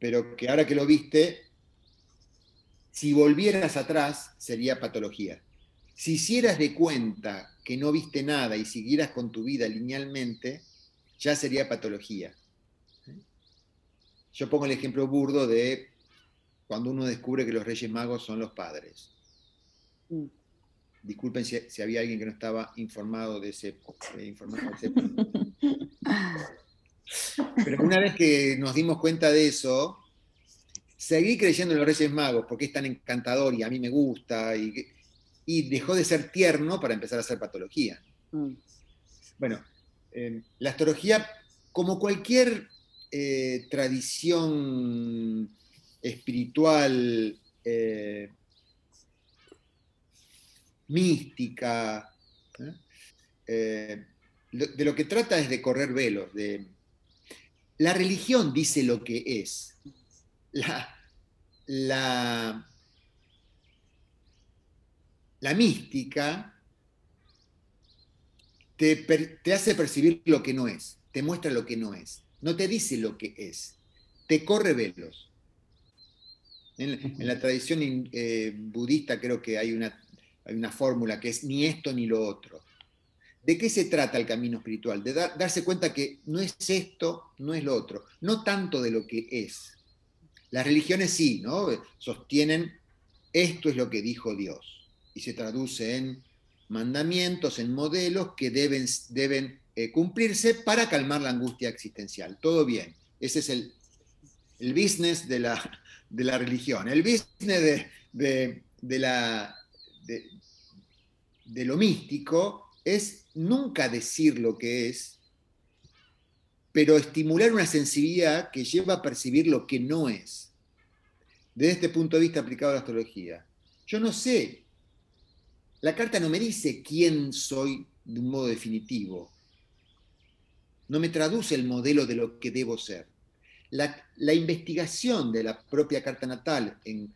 pero que ahora que lo viste, si volvieras atrás sería patología. Si hicieras de cuenta que no viste nada y siguieras con tu vida linealmente, ya sería patología. Yo pongo el ejemplo burdo de cuando uno descubre que los Reyes Magos son los padres. Mm. Disculpen si, había alguien que no estaba informado de ese, informado Pero una vez que nos dimos cuenta de eso, seguí creyendo en los Reyes Magos porque es tan encantador y a mí me gusta y, y dejó de ser tierno para empezar a hacer patología. Mm. Bueno, eh, la astrología, como cualquier eh, tradición espiritual eh, mística, de lo que trata es de correr velos. De, la religión dice lo que es. La, la, la mística te, hace percibir lo que no es, te muestra lo que no es, no te dice lo que es, te corre velos. En, la tradición eh, budista creo que hay una, hay una fórmula que es ni esto ni lo otro. ¿De qué se trata el camino espiritual? De darse cuenta que no es esto, no es lo otro, no tanto de lo que es. Las religiones sí, ¿no? Sostienen esto es lo que dijo Dios y se traduce en mandamientos, en modelos que deben, deben eh, cumplirse para calmar la angustia existencial. Todo bien. Ese es el, el business de la, de la, religión. El business de, de, la, de lo místico es nunca decir lo que es, pero estimular una sensibilidad que lleva a percibir lo que no es. Desde este punto de vista aplicado a la astrología. Yo no sé la carta no me dice quién soy de un modo definitivo. No me traduce el modelo de lo que debo ser. La, investigación de la propia carta natal en,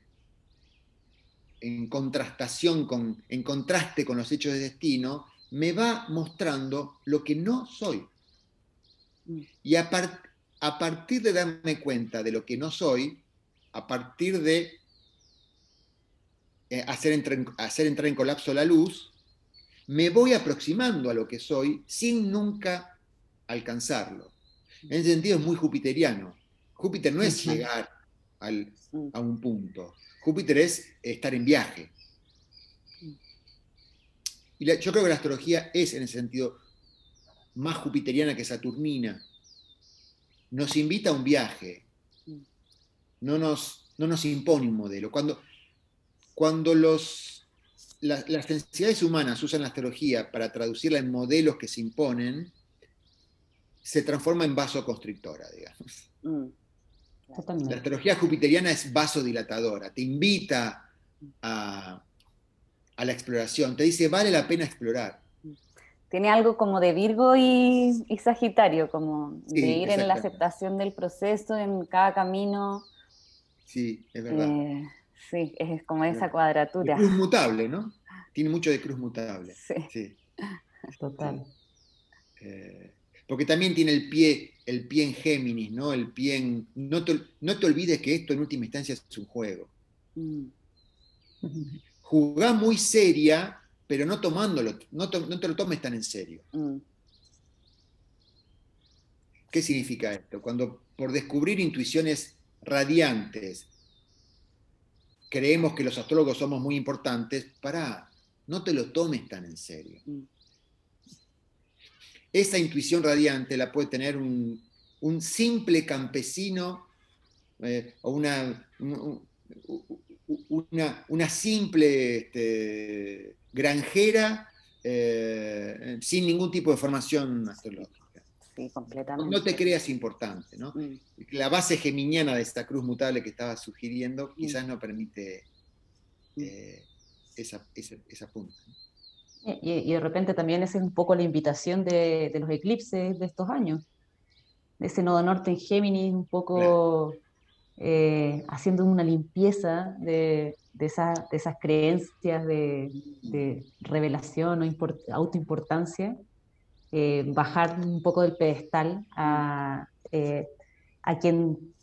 en contrastación con, en contraste con los hechos de destino, me va mostrando lo que no soy. Y a, a partir de darme cuenta de lo que no soy, a partir de eh, hacer, entrar, hacer entrar en colapso la luz, me voy aproximando a lo que soy sin nunca alcanzarlo. En ese sentido es muy jupiteriano. Júpiter no es llegar a un punto. Júpiter es estar en viaje. Y yo creo que la astrología es en ese sentido más jupiteriana que saturnina. Nos invita a un viaje. No nos, no nos impone un modelo. Cuando, cuando los, las densidades humanas usan la astrología para traducirla en modelos que se imponen, se transforma en vasoconstrictora, digamos. Mm. La astrología jupiteriana es vasodilatadora, te invita a, la exploración, te dice, vale la pena explorar. Tiene algo como de Virgo y, Sagitario, como de ir en la aceptación del proceso, en cada camino. Sí, es verdad. Eh, Sí, es como esa cuadratura. cruz mutable, ¿no? Tiene mucho de cruz mutable. Sí. Total. Eh, porque también tiene el pie, el pie en Géminis, ¿no? El pie en. No te, no te olvides que esto en última instancia es un juego. Mm. Jugá muy seria, pero no tomándolo, no, te lo tomes tan en serio. Mm. ¿Qué significa esto? Cuando por descubrir intuiciones radiantes, creemos que los astrólogos somos muy importantes, para, no te lo tomes tan en serio. Mm. Esa intuición radiante la puede tener un, simple campesino eh, o una, una, simple este, granjera eh, sin ningún tipo de formación astrológica. No te creas importante, ¿no? Mm. La base geminiana de esta cruz mutable que estaba sugiriendo mm. quizás no permite mm. eh, esa, punta. Y, de repente también esa es un poco la invitación de, los eclipses de estos años. Ese nodo norte en Géminis, un poco eh, haciendo una limpieza de, esas creencias de, revelación o autoimportancia eh, bajar un poco del pedestal a, a quien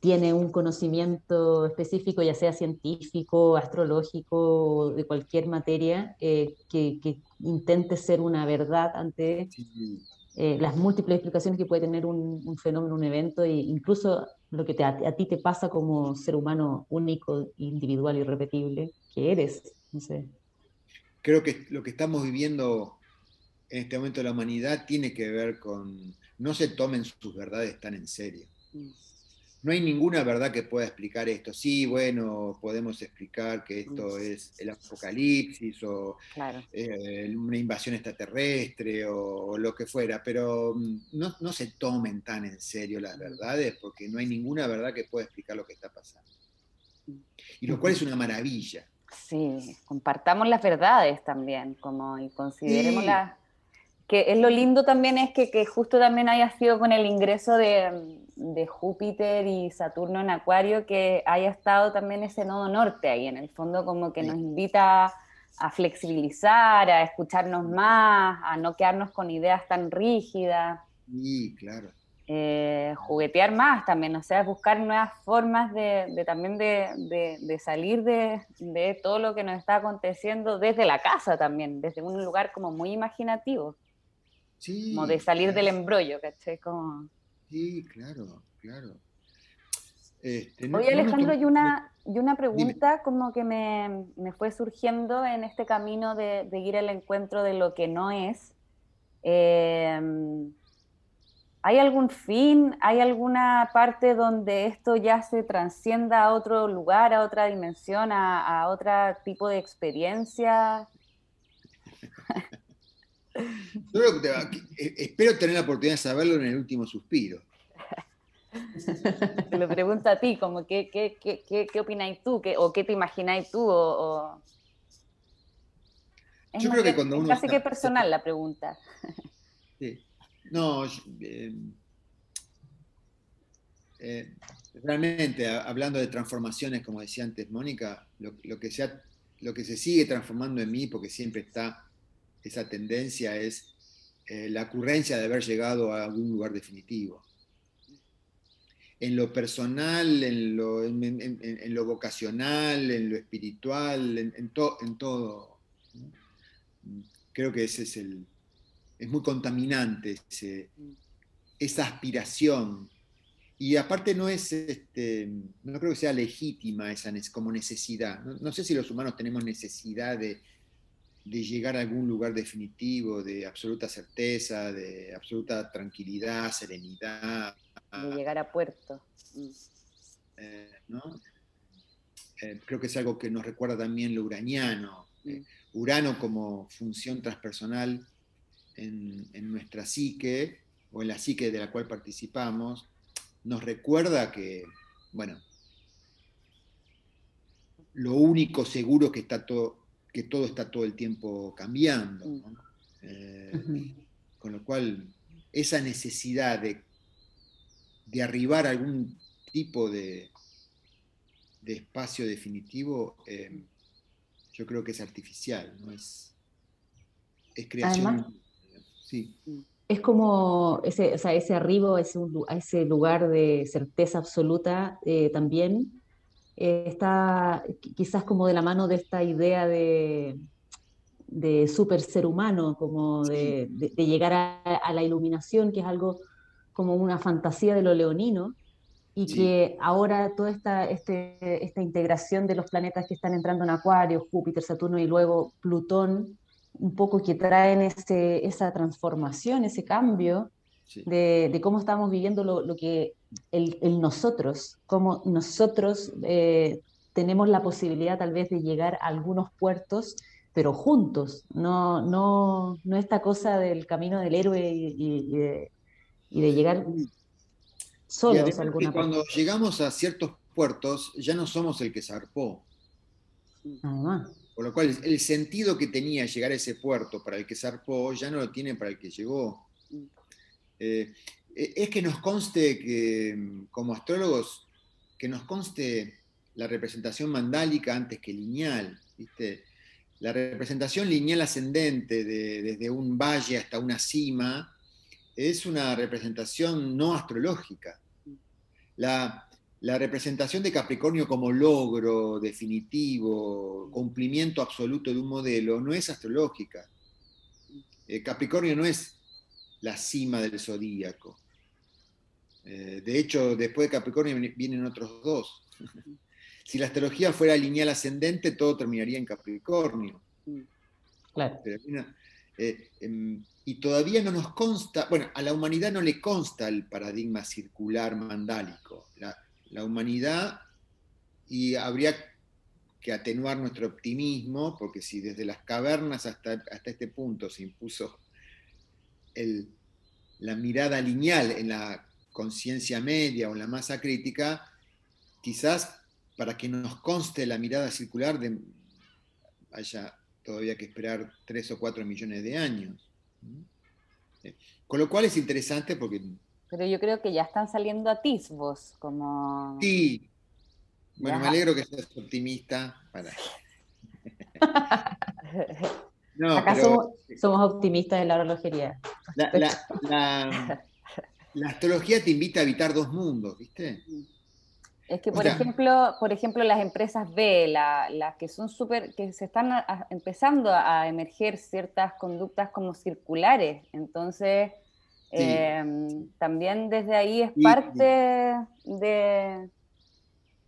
tiene un conocimiento específico, ya sea científico, astrológico, de cualquier materia, que, que, intente ser una verdad ante las múltiples explicaciones que puede tener un, un fenómeno, un evento, e incluso lo que te, a, ti te pasa como ser humano único, individual, irrepetible, que eres. No sé. Creo que lo que estamos viviendo en este momento de la humanidad tiene que ver con no se tomen sus verdades tan en serio. No hay ninguna verdad que pueda explicar esto. Sí, bueno, podemos explicar que esto es el apocalipsis o eh, una invasión extraterrestre o, lo que fuera, pero mm, no, se tomen tan en serio las verdades porque no hay ninguna verdad que pueda explicar lo que está pasando. Y lo cual es una maravilla. Sí, compartamos las verdades también, como y considerémoslas que es lo lindo también es que, que, justo también haya sido con el ingreso de, de, Júpiter y Saturno en Acuario que haya estado también ese nodo norte ahí, en el fondo como que nos invita a flexibilizar, a escucharnos más, a no quedarnos con ideas tan rígidas. Sí, claro. Eh, juguetear más también, o sea, buscar nuevas formas de, de también de, de salir de, todo lo que nos está aconteciendo desde la casa también, desde un lugar como muy imaginativo como de salir del embrollo, ¿cachai? Como... Sí, claro, claro. Este, Oye, Alejandro, hay una, y una pregunta como que me, me, fue surgiendo en este camino de, de, ir al encuentro de lo que no es. Em, ¿Hay algún fin? ¿Hay alguna parte donde esto ya se transcienda a otro lugar, a otra dimensión, a, a otro tipo de experiencia? Eh, espero tener la oportunidad de saberlo en el último suspiro. Te lo pregunto a ti, como qué, qué, qué, qué opináis tú, o qué te imagináis tú, o, Yo creo que cuando uno... Casi que personal la pregunta. Sí. No, eh, eh, realmente, hablando de transformaciones, como decía antes Mónica, lo, lo, que se lo que se sigue transformando en mí, porque siempre está esa tendencia es eh, la ocurrencia de haber llegado a algún lugar definitivo. En lo personal, en lo, en, lo vocacional, en lo espiritual, en, todo. Creo que ese es el. Es muy contaminante esa aspiración. Y aparte no es, este, no creo que sea legítima esa como necesidad. no sé si los humanos tenemos necesidad de, de llegar a algún lugar definitivo, de absoluta certeza, de absoluta tranquilidad, serenidad. De llegar a puerto. Mm. Eh, eh, creo que es algo que nos recuerda también lo uraniano. Eh, mm. Urano como función transpersonal en, en, nuestra psique, o en la psique de la cual participamos, nos recuerda que, bueno, lo único seguro que está todo, que todo está todo el tiempo cambiando. Mm. Eh, con lo cual, esa necesidad de, de arribar a algún tipo de, de espacio definitivo, eh, yo creo que es artificial, ¿no? es, es creación. sí. Es como ese, o sea, ese arribo a ese, lugar de certeza absoluta eh, también eh, está quizás como de la mano de esta idea de, de super ser humano, como de, llegar a, la iluminación, que es algo como una fantasía de lo leonino, y que ahora toda esta, este, esta integración de los planetas que están entrando en Acuario, Júpiter, Saturno y luego Plutón, un poco que traen ese, esa transformación, ese cambio, de, cómo estamos viviendo lo, que el, nosotros, cómo nosotros eh, tenemos la posibilidad tal vez de llegar a algunos puertos, pero juntos, no, no, no esta cosa del camino del héroe y, de, llegar solos a alguna Cuando llegamos a ciertos puertos, ya no somos el que zarpó. Por lo cual, el sentido que tenía llegar a ese puerto para el que zarpó, ya no lo tiene para el que llegó. Eh, e, es que nos conste que, mm, como astrólogos, que nos conste la representación mandálica antes que lineal, la representación lineal ascendente desde un valle hasta una cima es una representación no astrológica. La, representación de Capricornio como logro definitivo, cumplimiento absoluto de un modelo, no es astrológica. Eh, Capricornio no es la cima del zodíaco. Eh, de hecho, después de Capricornio vienen otros dos. si la astrología fuera lineal ascendente, todo terminaría en Capricornio. Claro. Eh, em, y todavía no nos consta, bueno, a la humanidad no le consta el paradigma circular mandálico. La, humanidad, y habría que atenuar nuestro optimismo, porque si desde las cavernas hasta, hasta este punto se impuso la mirada lineal en la conciencia media o en la masa crítica, quizás para que nos conste la mirada circular, de, haya todavía que esperar tres o cuatro millones de años. Con lo cual es interesante porque... Pero yo creo que ya están saliendo atisbos, como... Sí. Bueno, me alegro que seas optimista. Para... no, Acá somos, optimistas de la relojería. La, la astrología te invita a evitar dos mundos, ¿viste? Es que, por ejemplo, por ejemplo, las empresas B, las que son súper, que se están empezando a emerger ciertas conductas como circulares. Entonces, em, también desde ahí es parte de...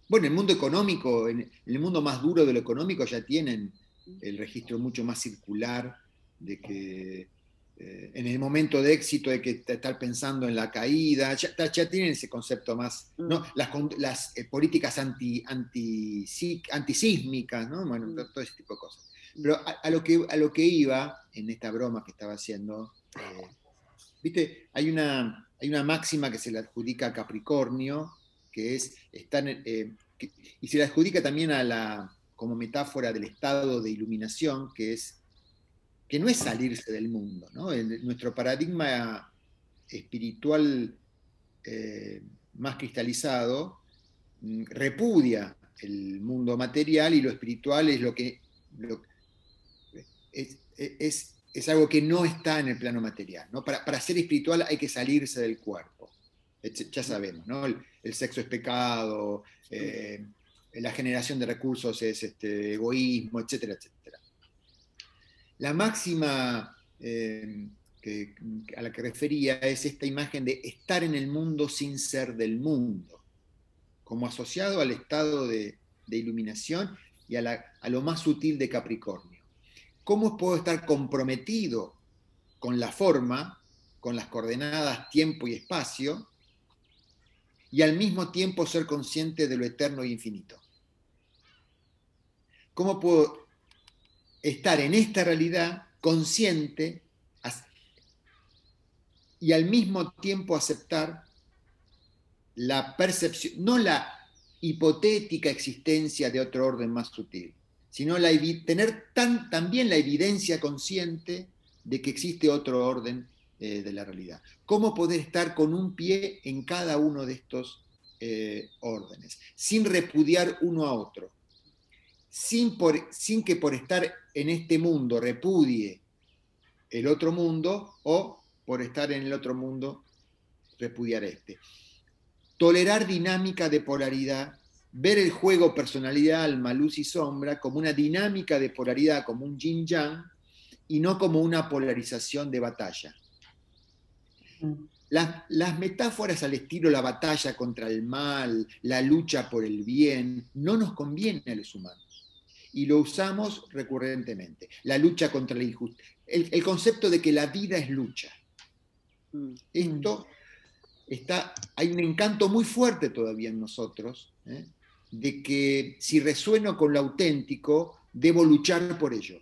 Bueno, el mundo económico, en el mundo más duro de lo económico ya tienen el registro mucho más circular de que eh, en el momento de éxito hay que estar pensando en la caída, ya, tienen ese concepto más, ¿no? Mm. Las, eh, políticas anti, anti, antisísmicas, ¿no? Bueno, mm. todo ese tipo de cosas. Pero a, lo que, a lo que iba en esta broma que estaba haciendo, eh, viste, hay una, hay una máxima que se le adjudica a Capricornio, que es, están, y se le adjudica también a la, como metáfora del estado de iluminación, que es que no es salirse del mundo. ¿no? nuestro paradigma espiritual eh, más cristalizado mm, repudia el mundo material y lo espiritual es lo que es, algo que no está en el plano material. ¿no? Para, ser espiritual hay que salirse del cuerpo. Ya sabemos, ¿no? el, sexo es pecado, eh, la generación de recursos es este, egoísmo, etcétera, etcétera. La máxima eh, a la que refería es esta imagen de estar en el mundo sin ser del mundo, como asociado al estado de, iluminación y a, lo más sutil de Capricornio. ¿Cómo puedo estar comprometido con la forma, con las coordenadas tiempo y espacio, y al mismo tiempo ser consciente de lo eterno e infinito? ¿Cómo puedo estar en esta realidad consciente y al mismo tiempo aceptar la percepción, no la hipotética existencia de otro orden más sutil, sino tener también la evidencia consciente de que existe otro orden eh, de la realidad. ¿Cómo poder estar con un pie en cada uno de estos eh, órdenes, sin repudiar uno a otro? sin, sin que por estar en este mundo repudie el otro mundo o por estar en el otro mundo repudiar este. Tolerar dinámica de polaridad, ver el juego personalidad, alma, luz y sombra como una dinámica de polaridad, como un yin-yang, y no como una polarización de batalla. Las, las, metáforas al estilo la batalla contra el mal, la lucha por el bien, no nos conviene a los humanos y lo usamos recurrentemente. La lucha contra la injusticia. El, concepto de que la vida es lucha. Mm. Esto está, hay un encanto muy fuerte todavía en nosotros, ¿eh? de que si resueno con lo auténtico, debo luchar por ello.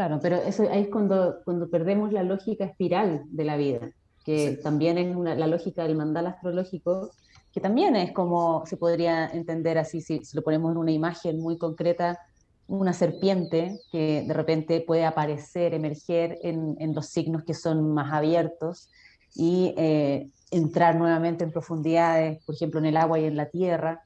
Claro, pero eso ahí es cuando, cuando perdemos la lógica espiral de la vida, que también es la lógica del mandala astrológico, que también es como se podría entender así, si, lo ponemos en una imagen muy concreta, una serpiente que de repente puede aparecer, emerger en, los signos que son más abiertos y eh, entrar nuevamente en profundidades, por ejemplo, en el agua y en la tierra.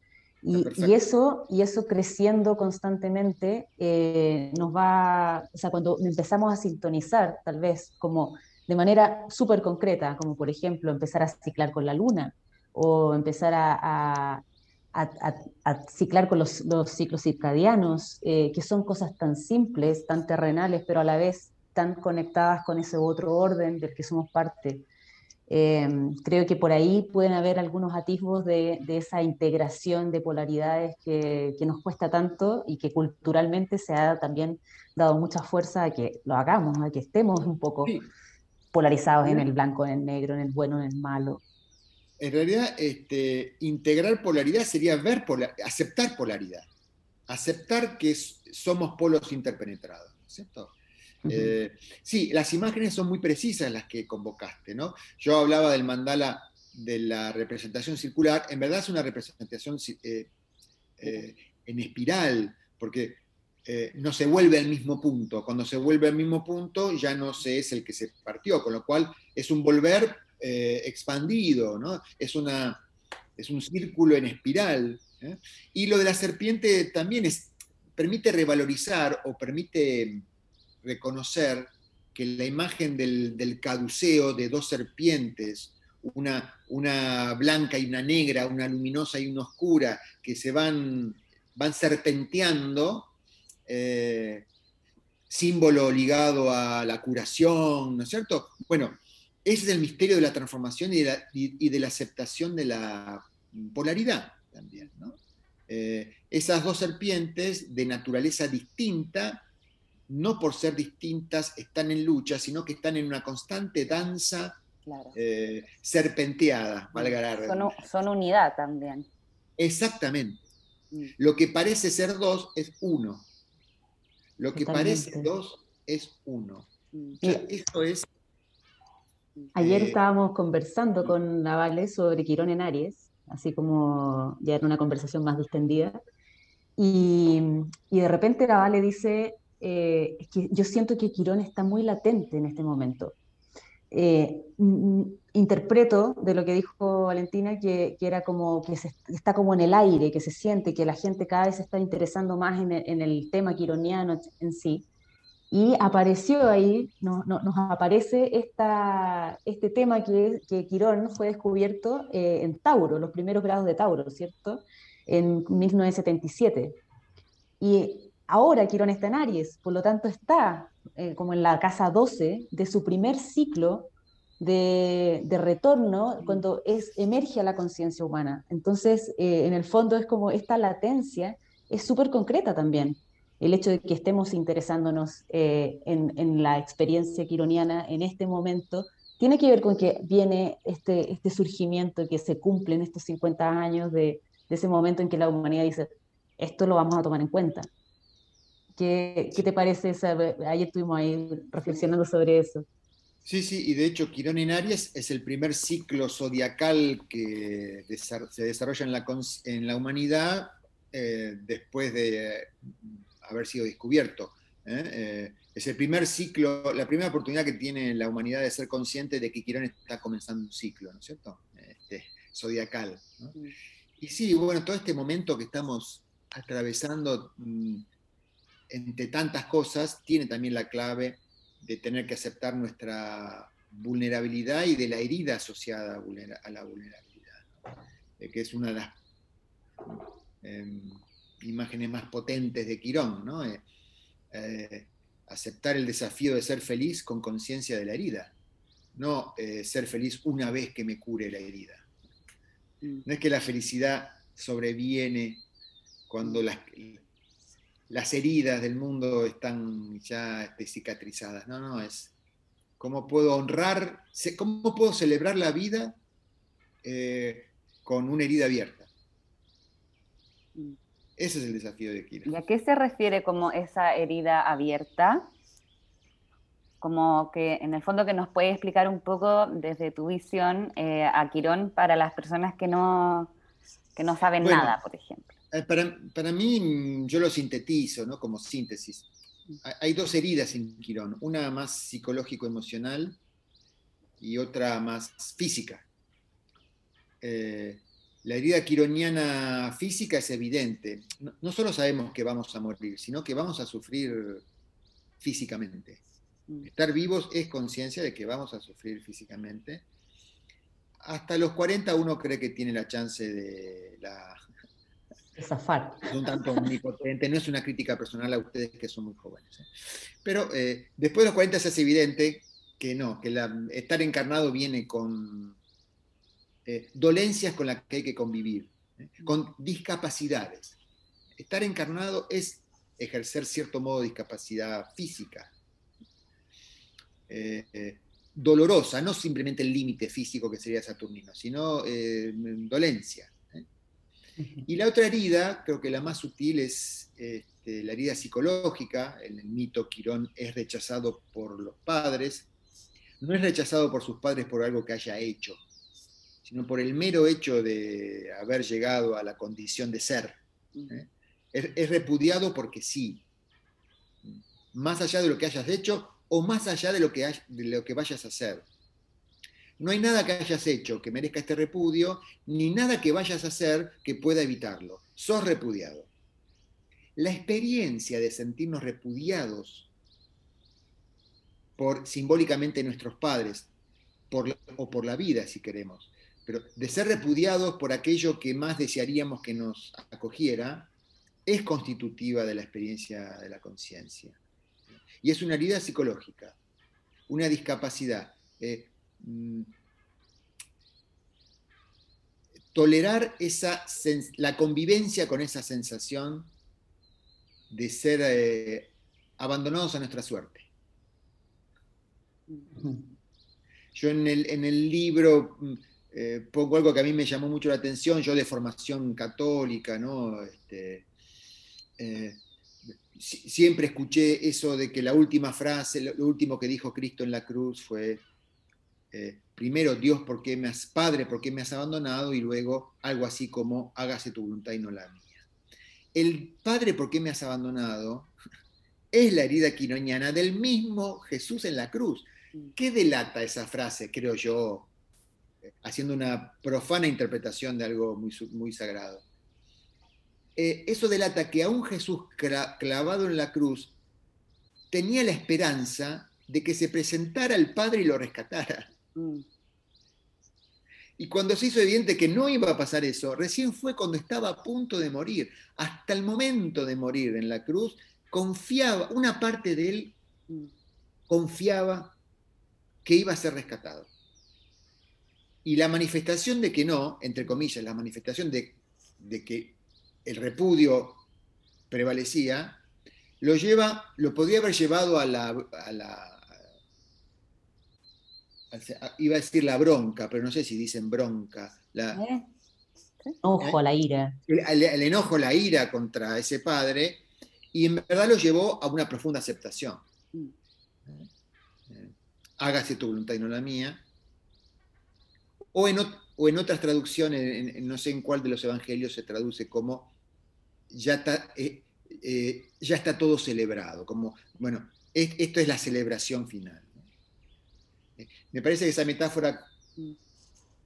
Y, eso, y eso creciendo constantemente eh, nos va, o sea, cuando empezamos a sintonizar, tal vez como de manera súper concreta, como por ejemplo empezar a ciclar con la luna o empezar a, a, ciclar con los, los ciclos circadianos, eh, que son cosas tan simples, tan terrenales, pero a la vez tan conectadas con ese otro orden del que somos parte. Eh, creo que por ahí pueden haber algunos atisbos de, esa integración de polaridades que, nos cuesta tanto y que culturalmente se ha también dado mucha fuerza a que lo hagamos, a que estemos un poco polarizados en el blanco, en el negro, en el bueno, en el malo. En realidad, este, integrar polaridad sería ver aceptar polaridad, aceptar que somos polos interpenetrados, ¿cierto? Eh, sí, las imágenes son muy precisas las que convocaste, ¿no? Yo hablaba del mandala de la representación circular, en verdad es una representación eh, eh, en espiral, porque no se vuelve al mismo punto. Cuando se vuelve al mismo punto ya no se es el que se partió, con lo cual es un volver expandido, ¿no? Es, una, es un círculo en espiral. Y lo de la serpiente también es, permite revalorizar o permite reconocer que la imagen del, caduceo de dos serpientes, una, una, blanca y una negra, una luminosa y una oscura, que se van, van serpenteando, eh, símbolo ligado a la curación, ¿no es cierto? Bueno, ese es el misterio de la transformación y de la, aceptación de la polaridad también, ¿no? Eh, esas dos serpientes de naturaleza distinta no por ser distintas están en lucha, sino que están en una constante danza eh, serpenteada, valga la son, unidad también. Exactamente. Mm. Lo que parece ser dos es uno. Lo que parece dos es uno. Mm. esto es. Ayer eh, estábamos conversando con Navale sobre Quirón en Aries, así como ya era una conversación más distendida. Y, y de repente Navale dice, eh, es que yo siento que Quirón está muy latente en este momento. Eh, interpreto de lo que dijo Valentina que, era como que está como en el aire, que se siente que la gente cada vez se está interesando más en el, tema quironiano en sí. Y apareció ahí, nos aparece esta, este tema que, que Quirón fue descubierto eh, en Tauro, los primeros grados de Tauro, ¿cierto? En 1977. Y Ahora Quirón está en Aries, por lo tanto está eh, como en la casa 12 de su primer ciclo de, retorno cuando es, emerge a la conciencia humana. Entonces, eh, en el fondo es como esta latencia es súper concreta también. El hecho de que estemos interesándonos eh, en, la experiencia quironiana en este momento tiene que ver con que viene este, este surgimiento que se cumple en estos 50 años de, de ese momento en que la humanidad dice, esto lo vamos a tomar en cuenta. ¿Qué, te parece? Esa, ayer estuvimos ahí reflexionando sobre eso. Sí, sí, y de hecho Quirón en Aries es el primer ciclo zodiacal que se desarrolla en la, en la humanidad eh, después de haber sido descubierto. ¿eh? Eh, es el primer ciclo, la primera oportunidad que tiene la humanidad de ser consciente de que Quirón está comenzando un ciclo, ¿no es cierto? Este, zodiacal. Y sí, bueno, todo este momento que estamos atravesando mm, entre tantas cosas, tiene también la clave de tener que aceptar nuestra vulnerabilidad y de la herida asociada a la vulnerabilidad, eh, que es una de las em, imágenes más potentes de Quirón, ¿no? Eh, eh, aceptar el desafío de ser feliz con conciencia de la herida, no ser feliz una vez que me cure la herida. Mm. No es que la felicidad sobreviene cuando las, las heridas del mundo están ya este, cicatrizadas. No, no, es cómo puedo honrar, cómo puedo celebrar la vida eh, con una herida abierta. Mm. Ese es el desafío de Quirón. ¿Y a qué se refiere como esa herida abierta? Como que en el fondo que nos puede explicar un poco desde tu visión eh, a Quirón para las personas que no, que no saben nada, por ejemplo. Eh, para, mí, mm, yo lo sintetizo ¿no? como síntesis. Hay dos heridas en Quirón, una más psicológico-emocional y otra más física. Eh, la herida quironiana física es evidente. No, solo sabemos que vamos a morir, sino que vamos a sufrir físicamente. Mm. Estar vivos es conciencia de que vamos a sufrir físicamente. Hasta los 40 uno cree que tiene la chance de la... Es un tanto omnipotente, no es una crítica personal a ustedes que son muy jóvenes. ¿eh? Pero eh, después de los 40 se hace evidente que no, que estar encarnado viene con eh, dolencias con las que hay que convivir, con discapacidades. Estar encarnado es ejercer cierto modo de discapacidad física, dolorosa, no simplemente el límite físico que sería Saturnino, sino dolencia. Y la otra herida, creo que la más sutil es este, la herida psicológica. En el mito Quirón es rechazado por los padres, no es rechazado por sus padres por algo que haya hecho, sino por el mero hecho de haber llegado a la condición de ser. ¿eh? Es, repudiado porque sí, más allá de lo que hayas hecho o más allá de lo que, de lo que vayas a hacer. No hay nada que hayas hecho que merezca este repudio, ni nada que vayas a hacer que pueda evitarlo. Sos repudiado. La experiencia de sentirnos repudiados por simbólicamente nuestros padres, por, o por la vida, si queremos, pero de ser repudiados por aquello que más desearíamos que nos acogiera, es constitutiva de la experiencia de la conciencia. Y es una herida psicológica, una discapacidad. Eh, tolerar esa, la convivencia con esa sensación de ser eh, abandonados a nuestra suerte. Yo en el, en el libro mm, eh, pongo algo que a mí me llamó mucho la atención, yo de formación católica, ¿no? Este, eh, siempre escuché eso de que la última frase, lo, último que dijo Cristo en la cruz fue, eh, primero Dios, ¿por qué me has, Padre, ¿por qué me has abandonado? Y luego algo así como, hágase tu voluntad y no la mía. El Padre, ¿por qué me has abandonado? Es la herida quinoñana del mismo Jesús en la cruz. Mm. ¿Qué delata esa frase, creo yo, haciendo una profana interpretación de algo muy, muy sagrado. Eh, eso delata que aún Jesús clavado en la cruz tenía la esperanza de que se presentara al Padre y lo rescatara. Mm. Y cuando se hizo evidente que no iba a pasar eso, recién fue cuando estaba a punto de morir. Hasta el momento de morir en la cruz, confiaba, una parte de él mm. confiaba que iba a ser rescatado. Y la manifestación de que no, entre comillas, la manifestación de, que el repudio prevalecía, lo lleva, lo podría haber llevado a la, iba a decir la bronca, pero no sé si dicen bronca. La, ¿Eh? Enojo, la ira. El, el, enojo, la ira contra ese padre, y en verdad lo llevó a una profunda aceptación. Mm. ¿Eh? Hágase tu voluntad y no la mía. O en, otras traducciones, no sé en cuál de los evangelios se traduce como ya está, eh, eh, ya está todo celebrado, como, bueno, esto es la celebración final. Me parece que esa metáfora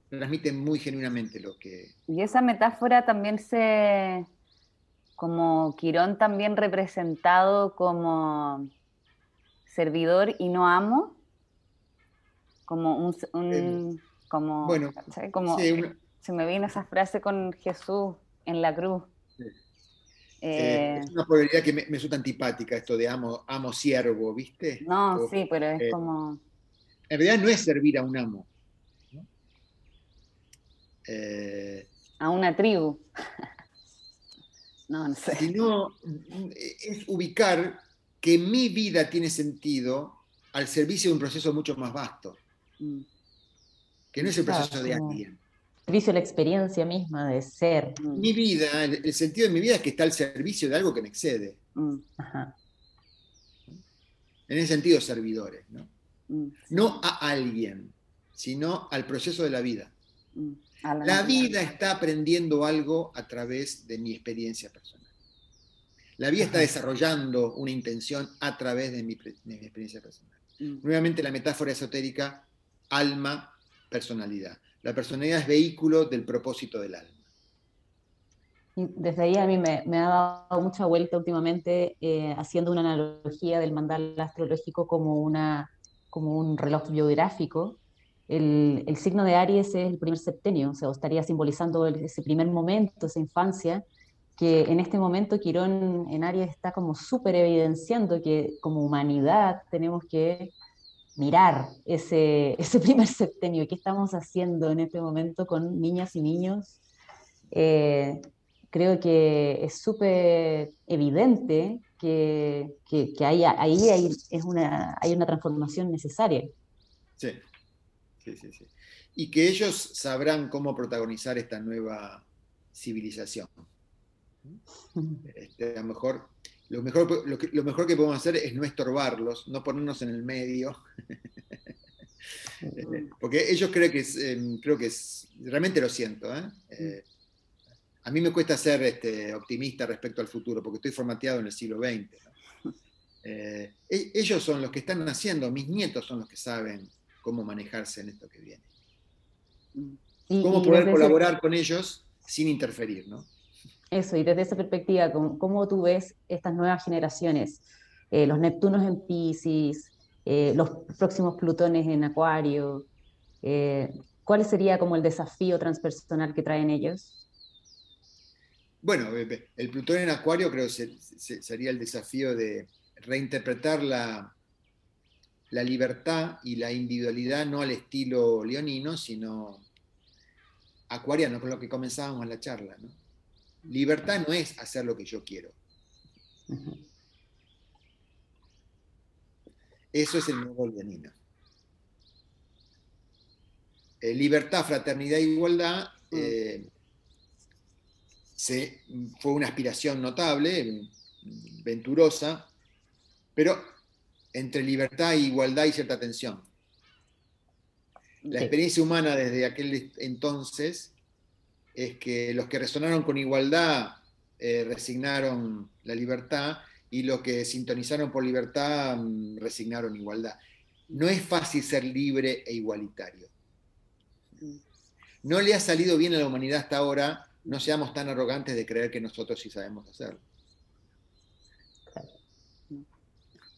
transmite muy genuinamente lo que... Y esa metáfora también se, como Quirón también representado como servidor y no amo, como un, como, bueno, como se me viene esa frase con Jesús en la cruz. Eh, es una probabilidad que me, me, resulta antipática esto de amo, amo siervo, ¿viste? No, sí, pero es eh, como... En realidad no es servir a un amo. Eh, a una tribu. no, no sé. Sino es ubicar que mi vida tiene sentido al servicio de un proceso mucho más vasto. Mm que no es el proceso de alguien. Servicio la experiencia misma de ser. Mm. Mi vida, el, sentido de mi vida es que está al servicio de algo que me excede. Mm. En ese sentido, servidores, ¿no? Mm, no a alguien, sino al proceso de la vida. La, vida está aprendiendo algo a través de mi experiencia personal. La vida está desarrollando una intención a través de mi, de mi experiencia personal. Nuevamente la metáfora esotérica, alma personalidad. La personalidad es vehículo del propósito del alma. desde ahí a mí me, ha dado mucha vuelta últimamente eh, haciendo una analogía del mandal astrológico como, una, como un reloj biográfico. El, el, signo de Aries es el primer septenio, o sea, estaría simbolizando ese primer momento, esa infancia, que en este momento Quirón en Aries está como súper evidenciando que como humanidad tenemos que mirar ese, ese primer septenio, qué estamos haciendo en este momento con niñas y niños. Eh, creo que es súper evidente que, que, que hay, ahí hay, es una, hay una transformación necesaria. Sí. sí, sí, sí. Y que ellos sabrán cómo protagonizar esta nueva civilización. Este, a lo mejor lo mejor, lo, que, lo mejor que podemos hacer es no estorbarlos, no ponernos en el medio. Porque ellos creen que es, em, creo que es, realmente lo siento. ¿eh? Eh, a mí me cuesta ser este, optimista respecto al futuro, porque estoy formateado en el siglo XX. Eh, e, ellos son los que están naciendo, mis nietos son los que saben cómo manejarse en esto que viene. cómo poder colaborar con ellos sin interferir, ¿no? Eso, y desde esa perspectiva, ¿cómo, tú ves estas nuevas generaciones? Eh, los Neptunos en Pisces, eh, los próximos Plutones en Acuario. ¿Cuál sería como el desafío transpersonal que traen ellos? Bueno, el Plutón en Acuario creo que sería el desafío de reinterpretar la, la libertad y la individualidad no al estilo leonino, sino acuariano, con lo que comenzábamos la charla. ¿no? Libertad no es hacer lo que yo quiero. Eso es el nuevo leonino. Eh, libertad, fraternidad e igualdad mm. Eh, fue una aspiración notable, venturosa, pero entre libertad e igualdad hay cierta tensión. La experiencia humana desde aquel entonces es que los que resonaron con igualdad eh, resignaron la libertad y los que sintonizaron por libertad mm, resignaron igualdad. No es fácil ser libre e igualitario. No le ha salido bien a la humanidad hasta ahora, no seamos tan arrogantes de creer que nosotros sí sabemos hacerlo.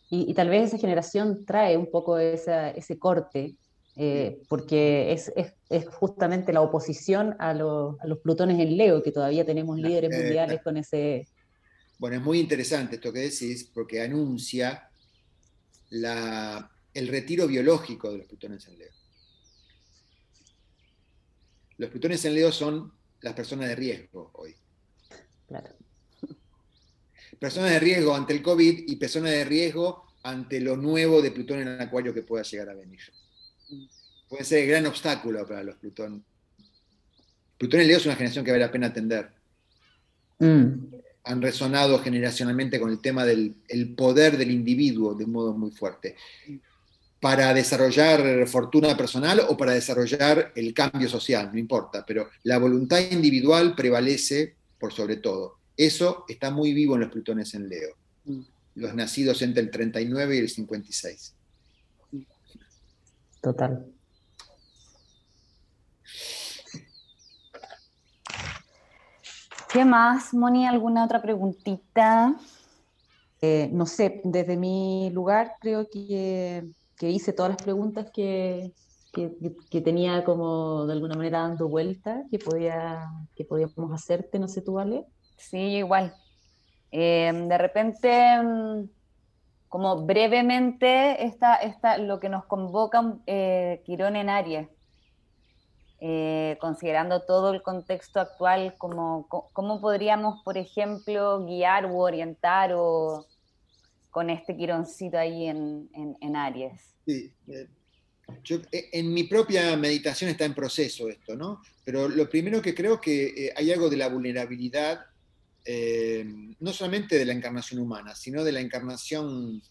Y, tal vez esa generación trae un poco ese corte eh, porque es, justamente la oposición a, los plutones en Leo, que todavía tenemos líderes eh, mundiales con ese... Bueno, es muy interesante esto que decís, porque anuncia el retiro biológico de los plutones en Leo. Los plutones en Leo son las personas de riesgo hoy. Claro. Personas de riesgo ante el COVID y personas de riesgo ante lo nuevo de Plutón en Acuario que pueda llegar a venir puede ser el gran obstáculo para los Plutón. Plutón y Leo es una generación que vale la pena atender. Mm. Han resonado generacionalmente con el tema del poder del individuo de un modo muy fuerte. Para desarrollar fortuna personal o para desarrollar el cambio social, no importa, pero la voluntad individual prevalece por sobre todo. Eso está muy vivo en los Plutones en Leo, mm. los nacidos entre el 39 y el 56. Total. ¿Qué más, Moni? ¿Alguna otra preguntita? Eh, no sé, desde mi lugar creo que, hice todas las preguntas que, tenía como de alguna manera dando vuelta, que, podía, que podíamos hacerte, no sé tú, ¿vale? Sí, igual. Em, de repente, mm, como brevemente, esta, esta, lo que nos convoca eh, Quirón en Aries eh, considerando todo el contexto actual, ¿cómo, ¿cómo, podríamos, por ejemplo, guiar u orientar o, con este quironcito ahí en, en, Aries? Sí, eh, eh, en mi propia meditación está en proceso esto, ¿no? Pero lo primero que creo que hay algo de la vulnerabilidad, no solamente de la encarnación humana, sino de la encarnación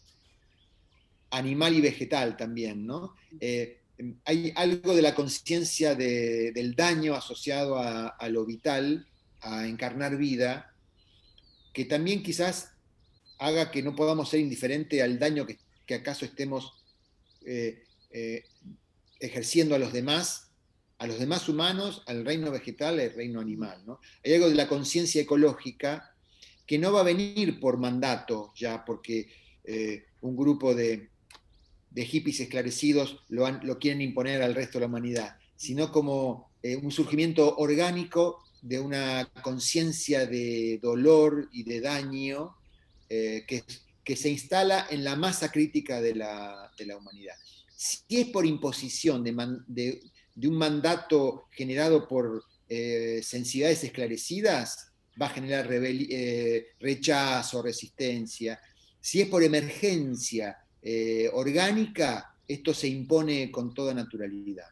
animal y vegetal también, ¿no? hay algo de la conciencia del daño asociado a, lo vital, a encarnar vida, que también quizás haga que no podamos ser indiferentes al daño que, acaso estemos eh, eh, ejerciendo a los demás a los demás humanos, al reino vegetal, al reino animal. Hay algo de la conciencia ecológica que no va a venir por mandato ya, porque eh, un grupo de, hippies esclarecidos lo, quieren imponer al resto de la humanidad, sino como un surgimiento orgánico de una conciencia de dolor y de daño que, que, se instala en la masa crítica de la, de la humanidad. Si es por imposición de, de, de un mandato generado por eh, sensibilidades esclarecidas, va a generar eh, rechazo, resistencia. Si es por emergencia eh, orgánica, esto se impone con toda naturalidad.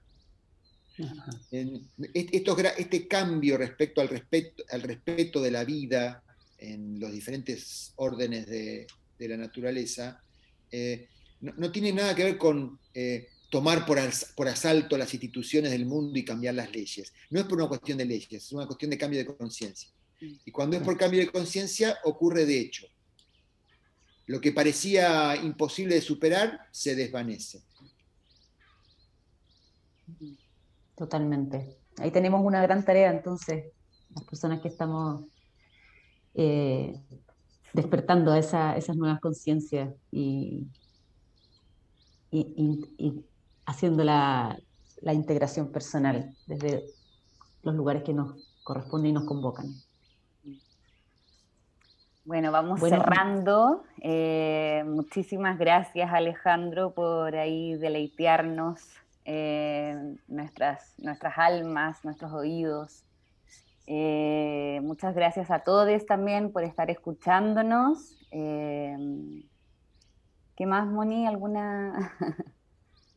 este cambio respecto al, respeto al respeto de la vida en los diferentes órdenes de, la naturaleza no, tiene nada que ver con tomar por, por, asalto las instituciones del mundo y cambiar las leyes. No es por una cuestión de leyes, es una cuestión de cambio de conciencia. Mm. Y cuando es por cambio de conciencia, ocurre de hecho. Lo que parecía imposible de superar se desvanece. Totalmente. Ahí tenemos una gran tarea entonces, las personas que estamos eh, despertando a esas nuevas conciencias y, y, haciendo la, integración personal desde los lugares que nos corresponden y nos convocan. Bueno, vamos cerrando. Eh, muchísimas gracias Alejandro por ahí deleitearnos eh, nuestras, nuestras almas, nuestros oídos. Eh, muchas gracias a todos también por estar escuchándonos. ¿Qué más, Moni? ¿Alguna?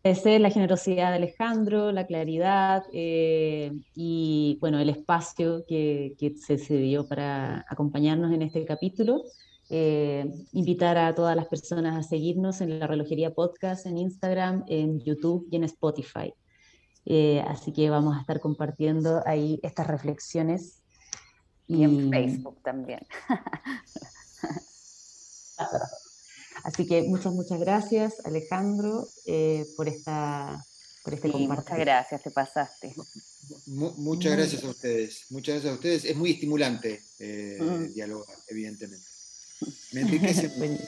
es la generosidad de Alejandro, la claridad eh, y bueno, el espacio que, se cedió para acompañarnos en este capítulo. Eh, invitar a todas las personas a seguirnos en la Relojería Podcast, en Instagram, en YouTube y en Spotify. Eh, así que vamos a estar compartiendo ahí estas reflexiones. Y, y en Facebook también. Así que muchas, muchas gracias, Alejandro, eh, por, esta, por este sí, Muchas gracias, te pasaste. muchas gracias a ustedes, muchas gracias a ustedes. Es muy estimulante eh, mm. dialogar, evidentemente. Me enriquece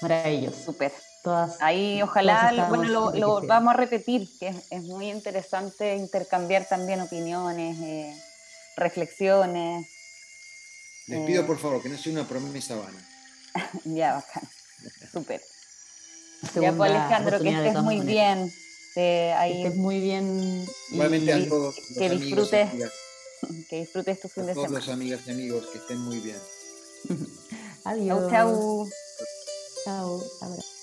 Maravilloso. Súper. Todas, Ahí ojalá, bueno, lo, vamos a repetir, que es, muy interesante intercambiar también opiniones, eh, reflexiones. Les pido por favor que no sea una promesa vana. ya, bacán. Súper. Ya, pues Alejandro, que estés muy bien. Que estés muy bien. Igualmente a todos. Que disfrutes, que disfrutes tu fin de semana. todos los amigas y amigos, que estén muy bien. Adiós. Chau, chau. Chao. Abrazo.